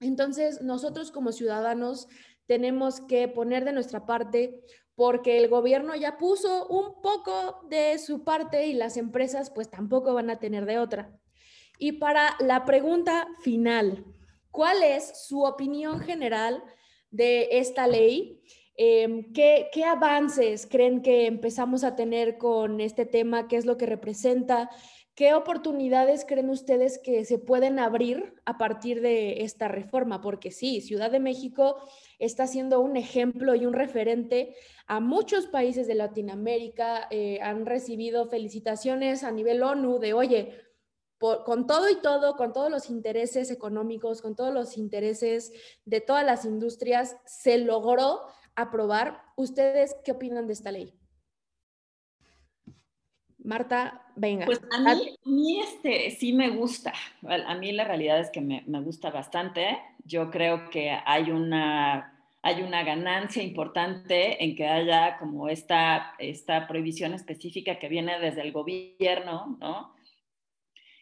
Entonces, nosotros como ciudadanos tenemos que poner de nuestra parte porque el gobierno ya puso un poco de su parte y las empresas pues tampoco van a tener de otra. Y para la pregunta final, ¿cuál es su opinión general de esta ley. Em, ¿qué, ¿qué, avances creen que empezamos a tener con este tema? ¿Qué es lo que representa? ¿Qué oportunidades creen ustedes que se pueden abrir a partir de esta reforma? Porque sí, Ciudad de México está siendo un ejemplo y un referente a muchos países de Latinoamérica. Eh, han recibido felicitaciones a nivel ONU de, oye, con todo y todo, con todos los intereses económicos, con todos los intereses de todas las industrias, se logró aprobar. ¿Ustedes qué opinan de esta ley? Marta, venga. Pues a mí, este, sí me gusta. A mí la realidad es que me, me, gusta bastante. Yo creo que hay una, hay una ganancia importante en que haya como esta, esta prohibición específica que viene desde el gobierno, ¿no?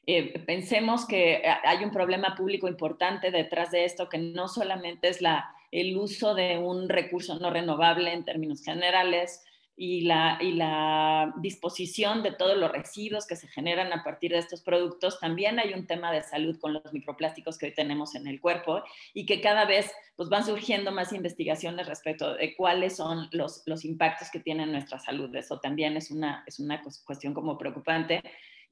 Eh, pensemos que eh, hay un problema público importante detrás de esto, que no solamente es la, el uso de un recurso no renovable en términos generales y la, y la disposición de todos los residuos que se generan a partir de estos productos, también hay un tema de salud con los microplásticos que hoy tenemos en el cuerpo y que cada vez pues, van surgiendo más investigaciones respecto de cuáles son los, los impactos que tiene en nuestra salud. Eso también es una, es una cuestión como preocupante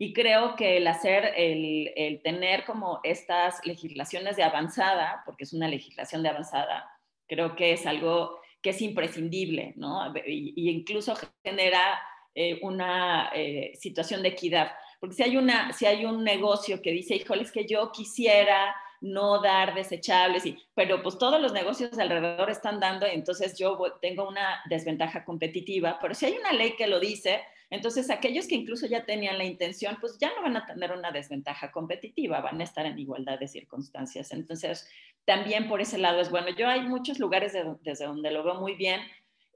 y creo que el hacer, el, el, tener como estas legislaciones de avanzada, porque es una legislación de avanzada, Creo que es algo que es imprescindible, ¿no? Y, incluso genera eh, una eh, situación de equidad. Porque si hay, una, si hay un negocio que dice, híjole, es que yo quisiera no dar desechables, y, pero pues todos los negocios alrededor están dando, entonces yo tengo una desventaja competitiva, pero si hay una ley que lo dice, entonces aquellos que incluso ya tenían la intención, pues ya no van a tener una desventaja competitiva, van a estar en igualdad de circunstancias. Entonces, también por ese lado es bueno. Yo hay muchos lugares desde donde lo veo muy bien.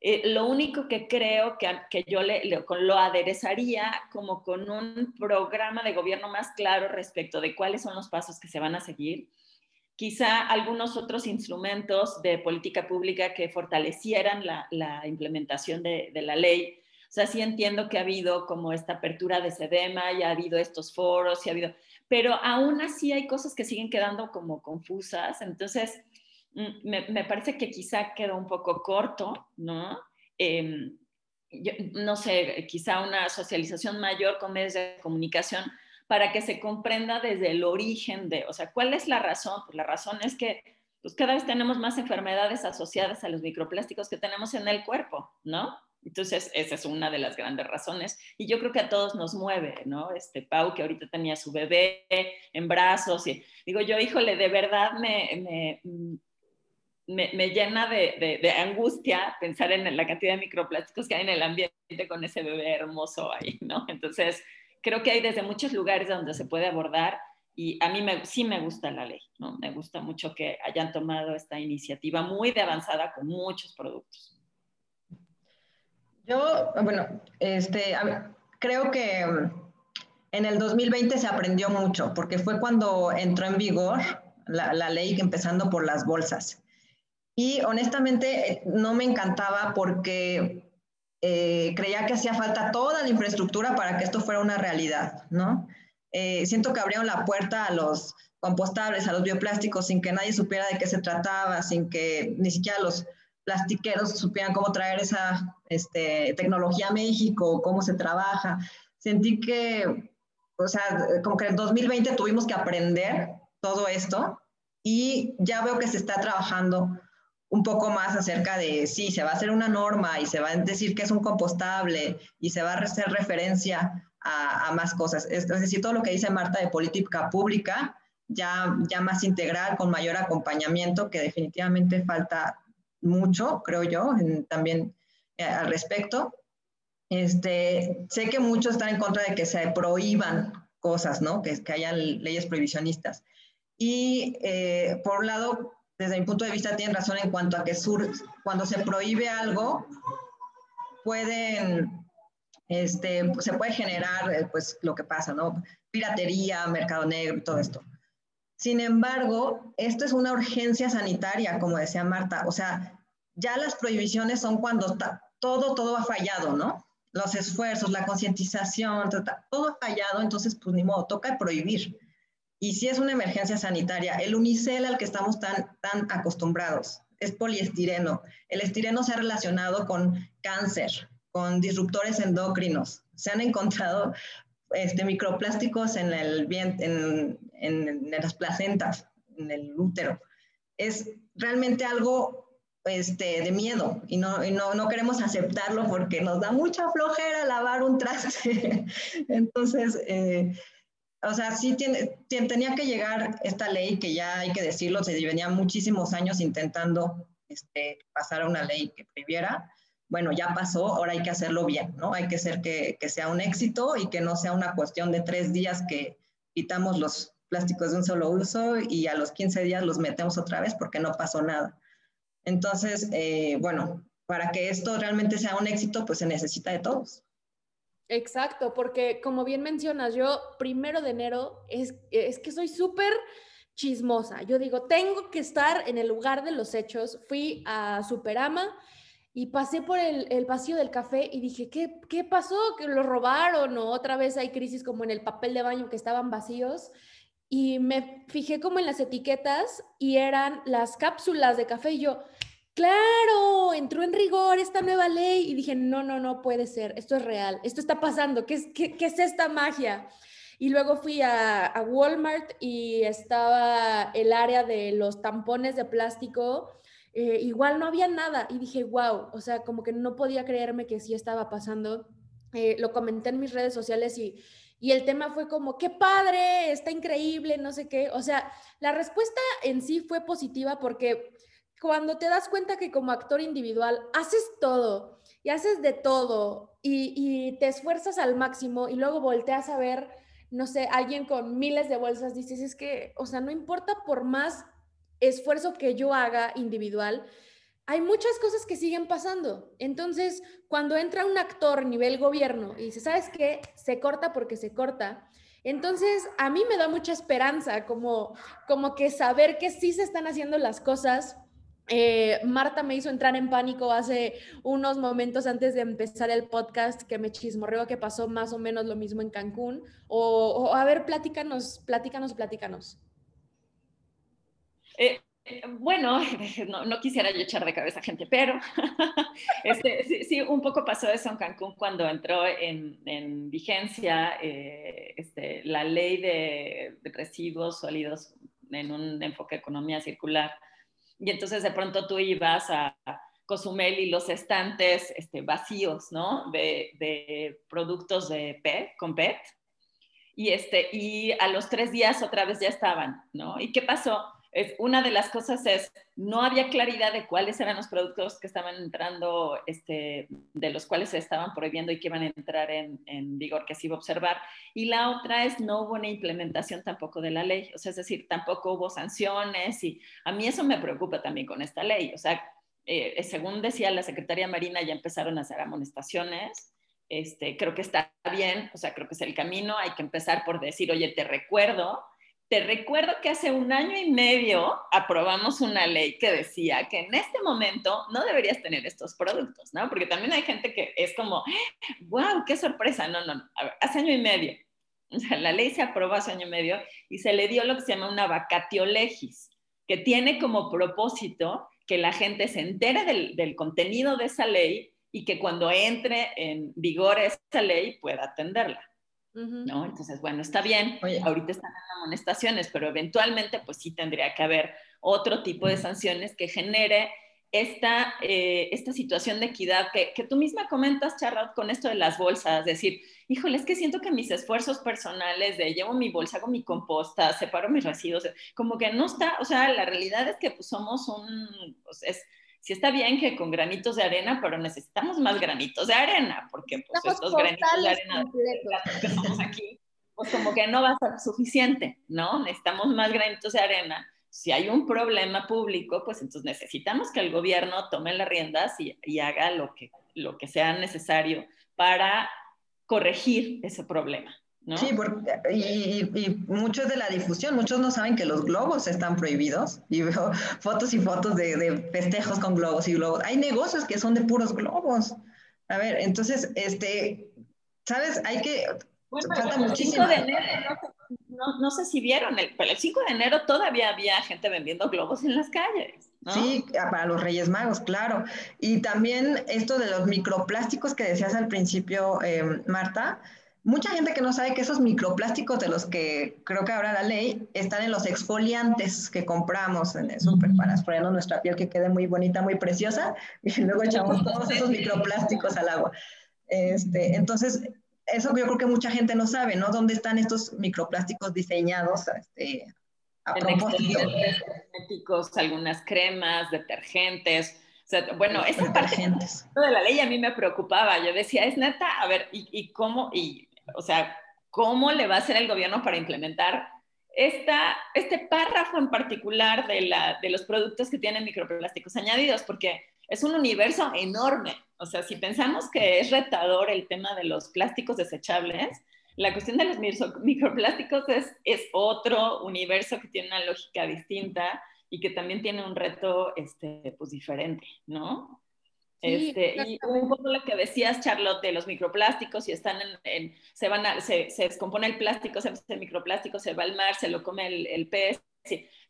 Eh, lo único que creo que, que yo le, lo aderezaría como con un programa de gobierno más claro respecto de cuáles son los pasos que se van a seguir quizá algunos otros instrumentos de política pública que fortalecieran la, implementación de, la ley. O sea, sí entiendo que ha habido como esta apertura de SEDEMA, y ha habido estos foros, y ha habido, pero aún así hay cosas que siguen quedando como confusas. Entonces, mm, me, parece que quizá quedó un poco corto, ¿no? Em, no sé, quizá una socialización mayor con medios de comunicación para que se comprenda desde el origen de, o sea, ¿cuál es la razón? Pues la razón es que pues cada vez tenemos más enfermedades asociadas a los microplásticos que tenemos en el cuerpo, ¿no? Entonces, esa es una de las grandes razones. Y yo creo que a todos nos mueve, ¿no? Este Pau, que ahorita tenía su bebé en brazos, y digo yo, híjole, de verdad me, me, me, llena de, de, angustia pensar en la cantidad de microplásticos que hay en el ambiente con ese bebé hermoso ahí, ¿no? Entonces, creo que hay desde muchos lugares donde se puede abordar y a mí me, sí me gusta la ley, ¿no? Me gusta mucho que hayan tomado esta iniciativa muy de avanzada con muchos productos. Yo, bueno, este, creo que en el 2020 se aprendió mucho, porque fue cuando entró en vigor la, la ley, empezando por las bolsas. Y honestamente no me encantaba porque eh, creía que hacía falta toda la infraestructura para que esto fuera una realidad, ¿no? Eh, siento que abrieron la puerta a los compostables, a los bioplásticos, sin que nadie supiera de qué se trataba, sin que ni siquiera los plastiqueros supieran cómo traer esa este, tecnología a México, cómo se trabaja. Sentí que, o sea, como que en 2020 tuvimos que aprender todo esto y ya veo que se está trabajando un poco más acerca de, sí, se va a hacer una norma y se va a decir que es un compostable y se va a hacer referencia a, más cosas. Es, decir, todo lo que dice Marta de política pública, ya, ya más integral, con mayor acompañamiento, que definitivamente falta mucho, creo yo, también eh, al respecto. Este, sé que muchos están en contra de que se prohíban cosas, ¿no? Que, que haya leyes prohibicionistas. Y eh, por un lado, desde mi punto de vista, tienen razón en cuanto a que sur, cuando se prohíbe algo, pueden, este, se puede generar eh, pues, lo que pasa, ¿no? Piratería, mercado negro, todo esto. Sin embargo, esto es una urgencia sanitaria, como decía Marta. O sea, ya las prohibiciones son cuando todo, todo ha fallado, ¿no? Los esfuerzos, la concientización, todo ha fallado, entonces, pues ni modo, toca prohibir. Y si es una emergencia sanitaria, el unicel al que estamos tan, tan acostumbrados es poliestireno. El estireno se ha relacionado con cáncer, con disruptores endocrinos. Se han encontrado este, microplásticos en, el, en, en, las placentas, en el útero. Es realmente algo este, de miedo y, no, y no, no, queremos aceptarlo porque nos da mucha flojera lavar un traste. *laughs* Entonces, eh, o sea, sí tiene, tenía que llegar esta ley que ya hay que decirlo, se venía muchísimos años intentando este, pasar a una ley que prohibiera. Bueno, ya pasó, ahora hay que hacerlo bien, ¿no? Hay que hacer que, que sea un éxito y que no sea una cuestión de tres días que quitamos los plásticos de un solo uso y a los 15 días los metemos otra vez porque no pasó nada. Entonces, eh, bueno, para que esto realmente sea un éxito, pues se necesita de todos. Exacto, porque como bien mencionas, yo primero de enero es, es que soy súper chismosa. Yo digo, tengo que estar en el lugar de los hechos. Fui a Superama y pasé por el, el pasillo del café y dije, ¿qué, ¿qué pasó? ¿Que lo robaron? ¿O otra vez hay crisis como en el papel de baño que estaban vacíos? Y me fijé como en las etiquetas y eran las cápsulas de café y yo, claro, entró en rigor esta nueva ley y dije, no, no, no puede ser, esto es real, esto está pasando, ¿qué es, qué, es esta magia? Y luego fui a, Walmart y estaba el área de los tampones de plástico eh, igual no había nada y dije, wow, o sea, como que no podía creerme que sí estaba pasando. Eh, lo comenté en mis redes sociales y, y el tema fue como, qué padre, está increíble, no sé qué. O sea, la respuesta en sí fue positiva porque cuando te das cuenta que como actor individual haces todo y haces de todo y, y te esfuerzas al máximo y luego volteas a ver, no sé, alguien con miles de bolsas, dices, es que, o sea, no importa por más esfuerzo que yo haga individual, hay muchas cosas que siguen pasando. Entonces, cuando entra un actor nivel gobierno y dice, ¿sabes qué? Se corta porque se corta. Entonces, a mí me da mucha esperanza, como, como que saber que sí se están haciendo las cosas. Eh, Marta me hizo entrar en pánico hace unos momentos antes de empezar el podcast que me chismorreó que pasó más o menos lo mismo en Cancún. O, a ver, platícanos, platícanos, platícanos. Eh, bueno, *laughs* no, quisiera yo echar de cabeza a gente, pero *laughs* este, sí, un poco pasó eso en Cancún cuando entró en, vigencia eh, este, la ley de, residuos sólidos en un enfoque de economía circular. Y entonces de pronto tú ibas a Cozumel y los estantes este, vacíos, ¿no? De, productos de PET, con PET. Y, este, y a los tres días otra vez ya estaban, ¿no? ¿Y qué pasó? Una de las cosas es, no había claridad de cuáles eran los productos que estaban entrando, este, de los cuales se estaban prohibiendo y que iban a entrar en, vigor, que se iba a observar. Y la otra es, no hubo una implementación tampoco de la ley, o sea, es decir, tampoco hubo sanciones y a mí eso me preocupa también con esta ley. O sea, eh, según decía la secretaria Marina, ya empezaron a hacer amonestaciones. Este, creo que está bien, o sea, creo que es el camino. Hay que empezar por decir, oye, te recuerdo te recuerdo que hace un año y medio aprobamos una ley que decía que en este momento no deberías tener estos productos, ¿no? Porque también hay gente que es como, wow, qué sorpresa. No, no, no. A ver, hace año y medio. *laughs* O sea, la ley se aprobó hace año y medio y se le dio lo que se llama una vacatio legis, que tiene como propósito que la gente se entere del, del contenido de esa ley y que cuando entre en vigor esa ley pueda atenderla. ¿No? Entonces, bueno, está bien, ahorita están en amonestaciones, pero eventualmente pues sí tendría que haber otro tipo de sanciones que genere esta, eh, esta situación de equidad que, que, tú misma comentas, Charlotte, con esto de las bolsas, decir, híjole, es que siento que mis esfuerzos personales de llevo mi bolsa, hago mi composta, separo mis residuos, como que no está, o sea, la realidad es que pues somos un, pues, es, sí está bien que con granitos de arena, pero necesitamos más granitos de arena, porque pues estos granitos de arena que aquí, pues como que no va a ser suficiente, ¿no? Necesitamos más granitos de arena. Si hay un problema público, pues entonces necesitamos que el gobierno tome las riendas y, y haga lo que, lo que sea necesario para corregir ese problema. Sí, porque, y, y, muchos de la difusión, muchos no saben que los globos están prohibidos. Y veo fotos y fotos de, de, festejos con globos y globos. Hay negocios que son de puros globos. A ver, entonces, este, ¿sabes? Hay que... falta muchísimo. de enero, no, no, sé si vieron, el, pero el 5 de enero todavía había gente vendiendo globos en las calles. Sí, para los Reyes Magos, claro. Y también esto de los microplásticos que decías al principio, eh, Marta, mucha gente que no sabe que esos microplásticos de los que creo que ahora la ley están en los exfoliantes que compramos en el súper para ponernos nuestra piel que quede muy bonita, muy preciosa y *laughs* luego echamos todos esos microplásticos al agua. Este, entonces, eso yo creo que mucha gente no sabe, ¿no? ¿Dónde están estos microplásticos diseñados este, a propósito? algunas cremas, detergentes. O sea, bueno, esa parte de la ley a mí me preocupaba. Yo decía, es neta, a ver, ¿y, y cómo? Y o sea, ¿cómo le va a hacer el gobierno para implementar esta, este párrafo en particular de, la, de los productos que tienen microplásticos añadidos? Porque es un universo enorme. O sea, si pensamos que es retador el tema de los plásticos desechables, la cuestión de los microplásticos es, es otro universo que tiene una lógica distinta y que también tiene un reto este, pues, diferente, ¿no? Este, y un poco lo que decías, Charlotte, de los microplásticos, y están en, se van a, se, se, descompone el plástico, se el microplástico, se va al mar, se lo come el, el pez.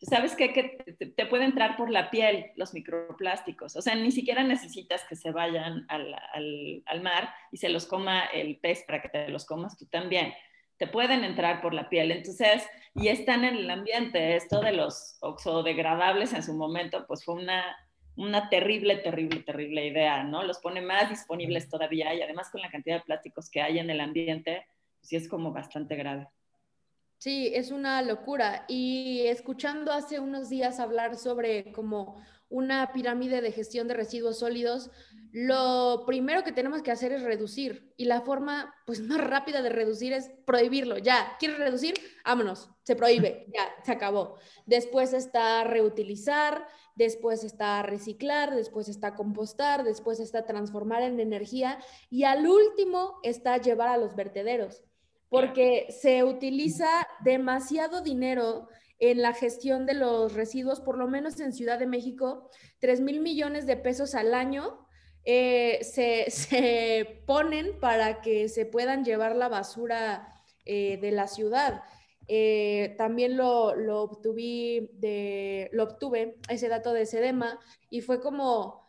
¿Sabes qué? Que te, puede entrar por la piel los microplásticos. O sea, ni siquiera necesitas que se vayan al, al, al mar y se los coma el pez para que te los comas tú también. Te pueden entrar por la piel. Entonces, y están en el ambiente. Esto de los oxodegradables en su momento, pues fue una una terrible, terrible, terrible idea, ¿no? Los pone más disponibles todavía y además con la cantidad de plásticos que hay en el ambiente, pues sí es como bastante grave. Sí, es una locura. Y escuchando hace unos días hablar sobre como una pirámide de gestión de residuos sólidos, lo primero que tenemos que hacer es reducir. Y la forma pues más rápida de reducir es prohibirlo. Ya, ¿quieres reducir? Vámonos, se prohíbe, *laughs* ya, se acabó. Después está reutilizar, después está reciclar, después está compostar, después está transformar en energía y al último está llevar a los vertederos porque se utiliza demasiado dinero en la gestión de los residuos, por lo menos en Ciudad de México, 3 mil millones de pesos al año eh, *laughs* se, ponen para que se puedan llevar la basura eh, de la ciudad. Eh, también lo, obtuve lo obtuve, ese dato de Sedema, y fue como,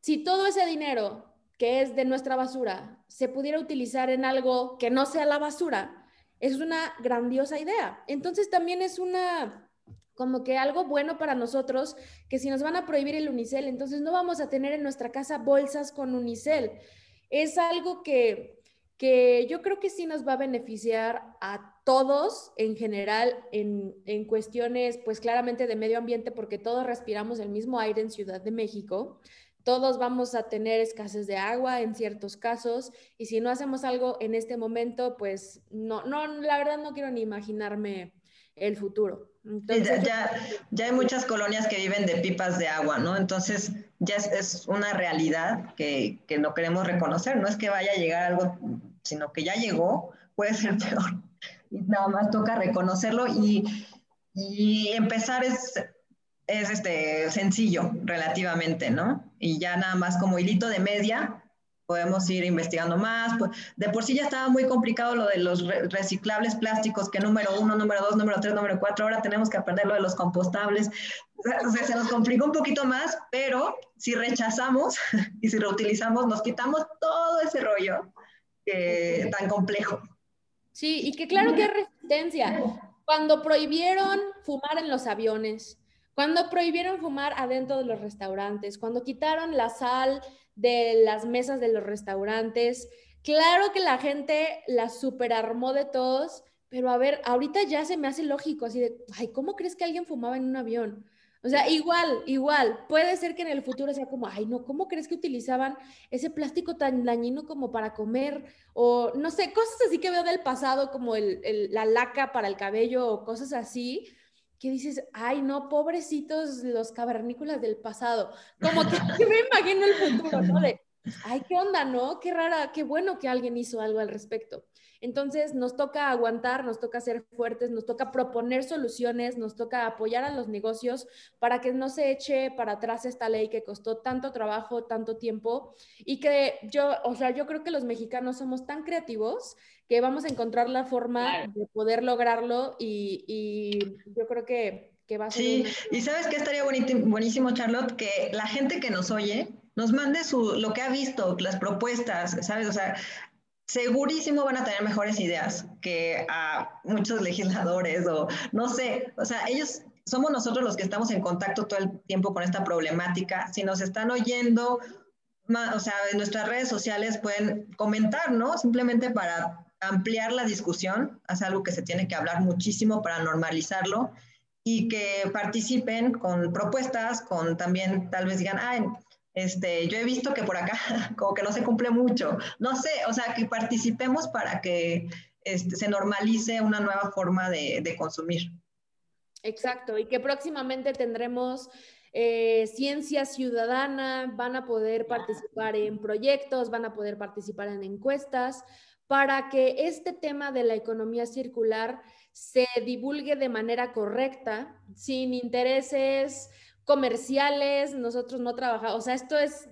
si todo ese dinero que es de nuestra basura, se pudiera utilizar en algo que no sea la basura, es una grandiosa idea. Entonces también es una, como que algo bueno para nosotros, que si nos van a prohibir el unicel, entonces no vamos a tener en nuestra casa bolsas con unicel. Es algo que, que yo creo que sí nos va a beneficiar a todos en general en, en cuestiones, pues claramente de medio ambiente, porque todos respiramos el mismo aire en Ciudad de México todos vamos a tener escasez de agua en ciertos casos y si no hacemos algo en este momento, pues no, no, la verdad no quiero ni imaginarme el futuro. ya, ya, hay muchas colonias que viven de pipas de agua, ¿no? Entonces ya es, una realidad que, que, no queremos reconocer, no es que vaya a llegar algo, sino que ya llegó, puede ser *laughs* peor. Y nada más toca reconocerlo y, y empezar es es este, sencillo relativamente, ¿no? Y ya nada más como hilito de media podemos ir investigando más. Pues, de por sí ya estaba muy complicado lo de los reciclables plásticos, que número uno, número dos, número tres, número cuatro, ahora tenemos que aprender lo de los compostables. O sea, se nos complicó un poquito más, pero si rechazamos *laughs* y si reutilizamos, nos quitamos todo ese rollo tan complejo. Sí, y que claro que hay resistencia. Cuando prohibieron fumar en los aviones, cuando prohibieron fumar adentro de los restaurantes, cuando quitaron la sal de las mesas de los restaurantes, claro que la gente la superarmó de todos, pero a ver, ahorita ya se me hace lógico, así de, ay, ¿cómo crees que alguien fumaba en un avión? O sea, igual, igual, puede ser que en el futuro sea como, ay, no, ¿cómo crees que utilizaban ese plástico tan dañino como para comer? O no sé, cosas así que veo del pasado, como la laca para el cabello o cosas así que dices, ay, no, pobrecitos los cavernícolas del pasado. Como que me imagino el futuro, ¿no? De, ay, qué onda, ¿no? Qué rara, qué bueno que alguien hizo algo al respecto. Entonces nos toca aguantar, nos toca ser fuertes, nos toca proponer soluciones, nos toca apoyar a los negocios para que no se eche para atrás esta ley que costó tanto trabajo, tanto tiempo y que yo, o sea, yo creo que los mexicanos somos tan creativos que vamos a encontrar la forma de poder lograrlo y, yo creo que, va a ser... Sí, y sabes que estaría buenísimo, Charlotte, que la gente que nos oye nos mande su, lo que ha visto, las propuestas, ¿sabes? O sea, segurísimo van a tener mejores ideas que a muchos *laughs* legisladores o no sé, o sea, ellos somos nosotros los que estamos en contacto todo el tiempo con esta problemática. Si nos están oyendo, o sea, en nuestras redes sociales pueden comentar, ¿no? Simplemente para ampliar la discusión, es algo que se tiene que hablar muchísimo para normalizarlo y que participen con propuestas, con también tal vez digan, ah, este, yo he visto que por acá *laughs* como que no se cumple mucho, no sé, o sea, que participemos para que este, se normalice una nueva forma de, de, consumir. Exacto, y que próximamente tendremos eh, ciencia ciudadana, van a poder participar en proyectos, van a poder participar en encuestas, para que este tema de la economía circular se divulgue de manera correcta, sin intereses comerciales, nosotros no trabajamos, o sea, esto es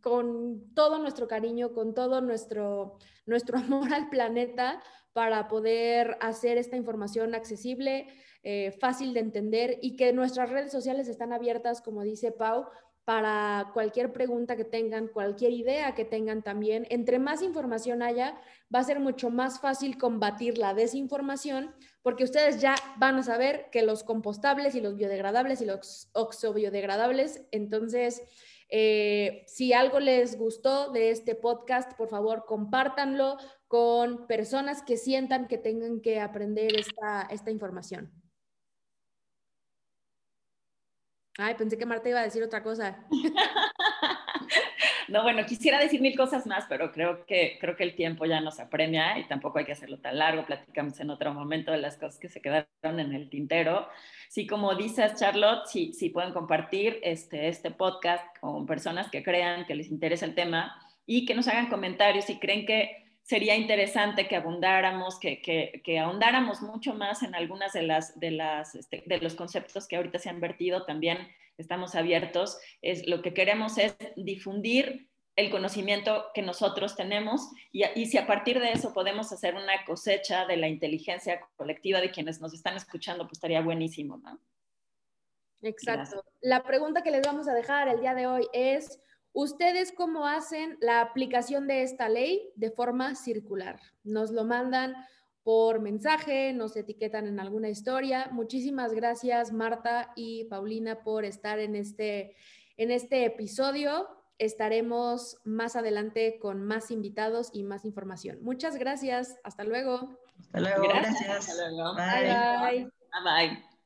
con todo nuestro cariño, con todo nuestro, nuestro *laughs* amor al planeta para poder hacer esta información accesible, eh, fácil de entender y que nuestras redes sociales están abiertas, como dice Pau, para cualquier pregunta que tengan, cualquier idea que tengan también. Entre más información haya, va a ser mucho más fácil combatir la desinformación porque ustedes ya van a saber que los compostables y los biodegradables y los oxobiodegradables, entonces, eh, si algo les gustó de este podcast, por favor, compártanlo con personas que sientan que tengan que aprender esta, esta información. Ay, pensé que Marta iba a decir otra cosa. *laughs* no, bueno, quisiera decir mil cosas más, pero creo que, creo que el tiempo ya nos apremia y tampoco hay que hacerlo tan largo. Platicamos en otro momento de las cosas que se quedaron en el tintero. Sí, como dices, Charlotte, sí, sí pueden compartir este, este podcast con personas que crean que les interesa el tema y que nos hagan comentarios si creen que sería interesante que abundáramos, que, que, ahondáramos mucho más en algunas de, las, de, las, este, de los conceptos que ahorita se han vertido, también estamos abiertos. Es, lo que queremos es difundir el conocimiento que nosotros tenemos y, y, si a partir de eso podemos hacer una cosecha de la inteligencia colectiva de quienes nos están escuchando, pues estaría buenísimo, ¿no? Exacto. La pregunta que les vamos a dejar el día de hoy es, ¿Ustedes cómo hacen la aplicación de esta ley de forma circular? Nos lo mandan por mensaje, nos etiquetan en alguna historia. Muchísimas gracias Marta y Paulina por estar en este, en este episodio. Estaremos más adelante con más invitados y más información. Muchas gracias. Hasta luego. Hasta luego. Gracias. Hasta luego. bye. bye. bye.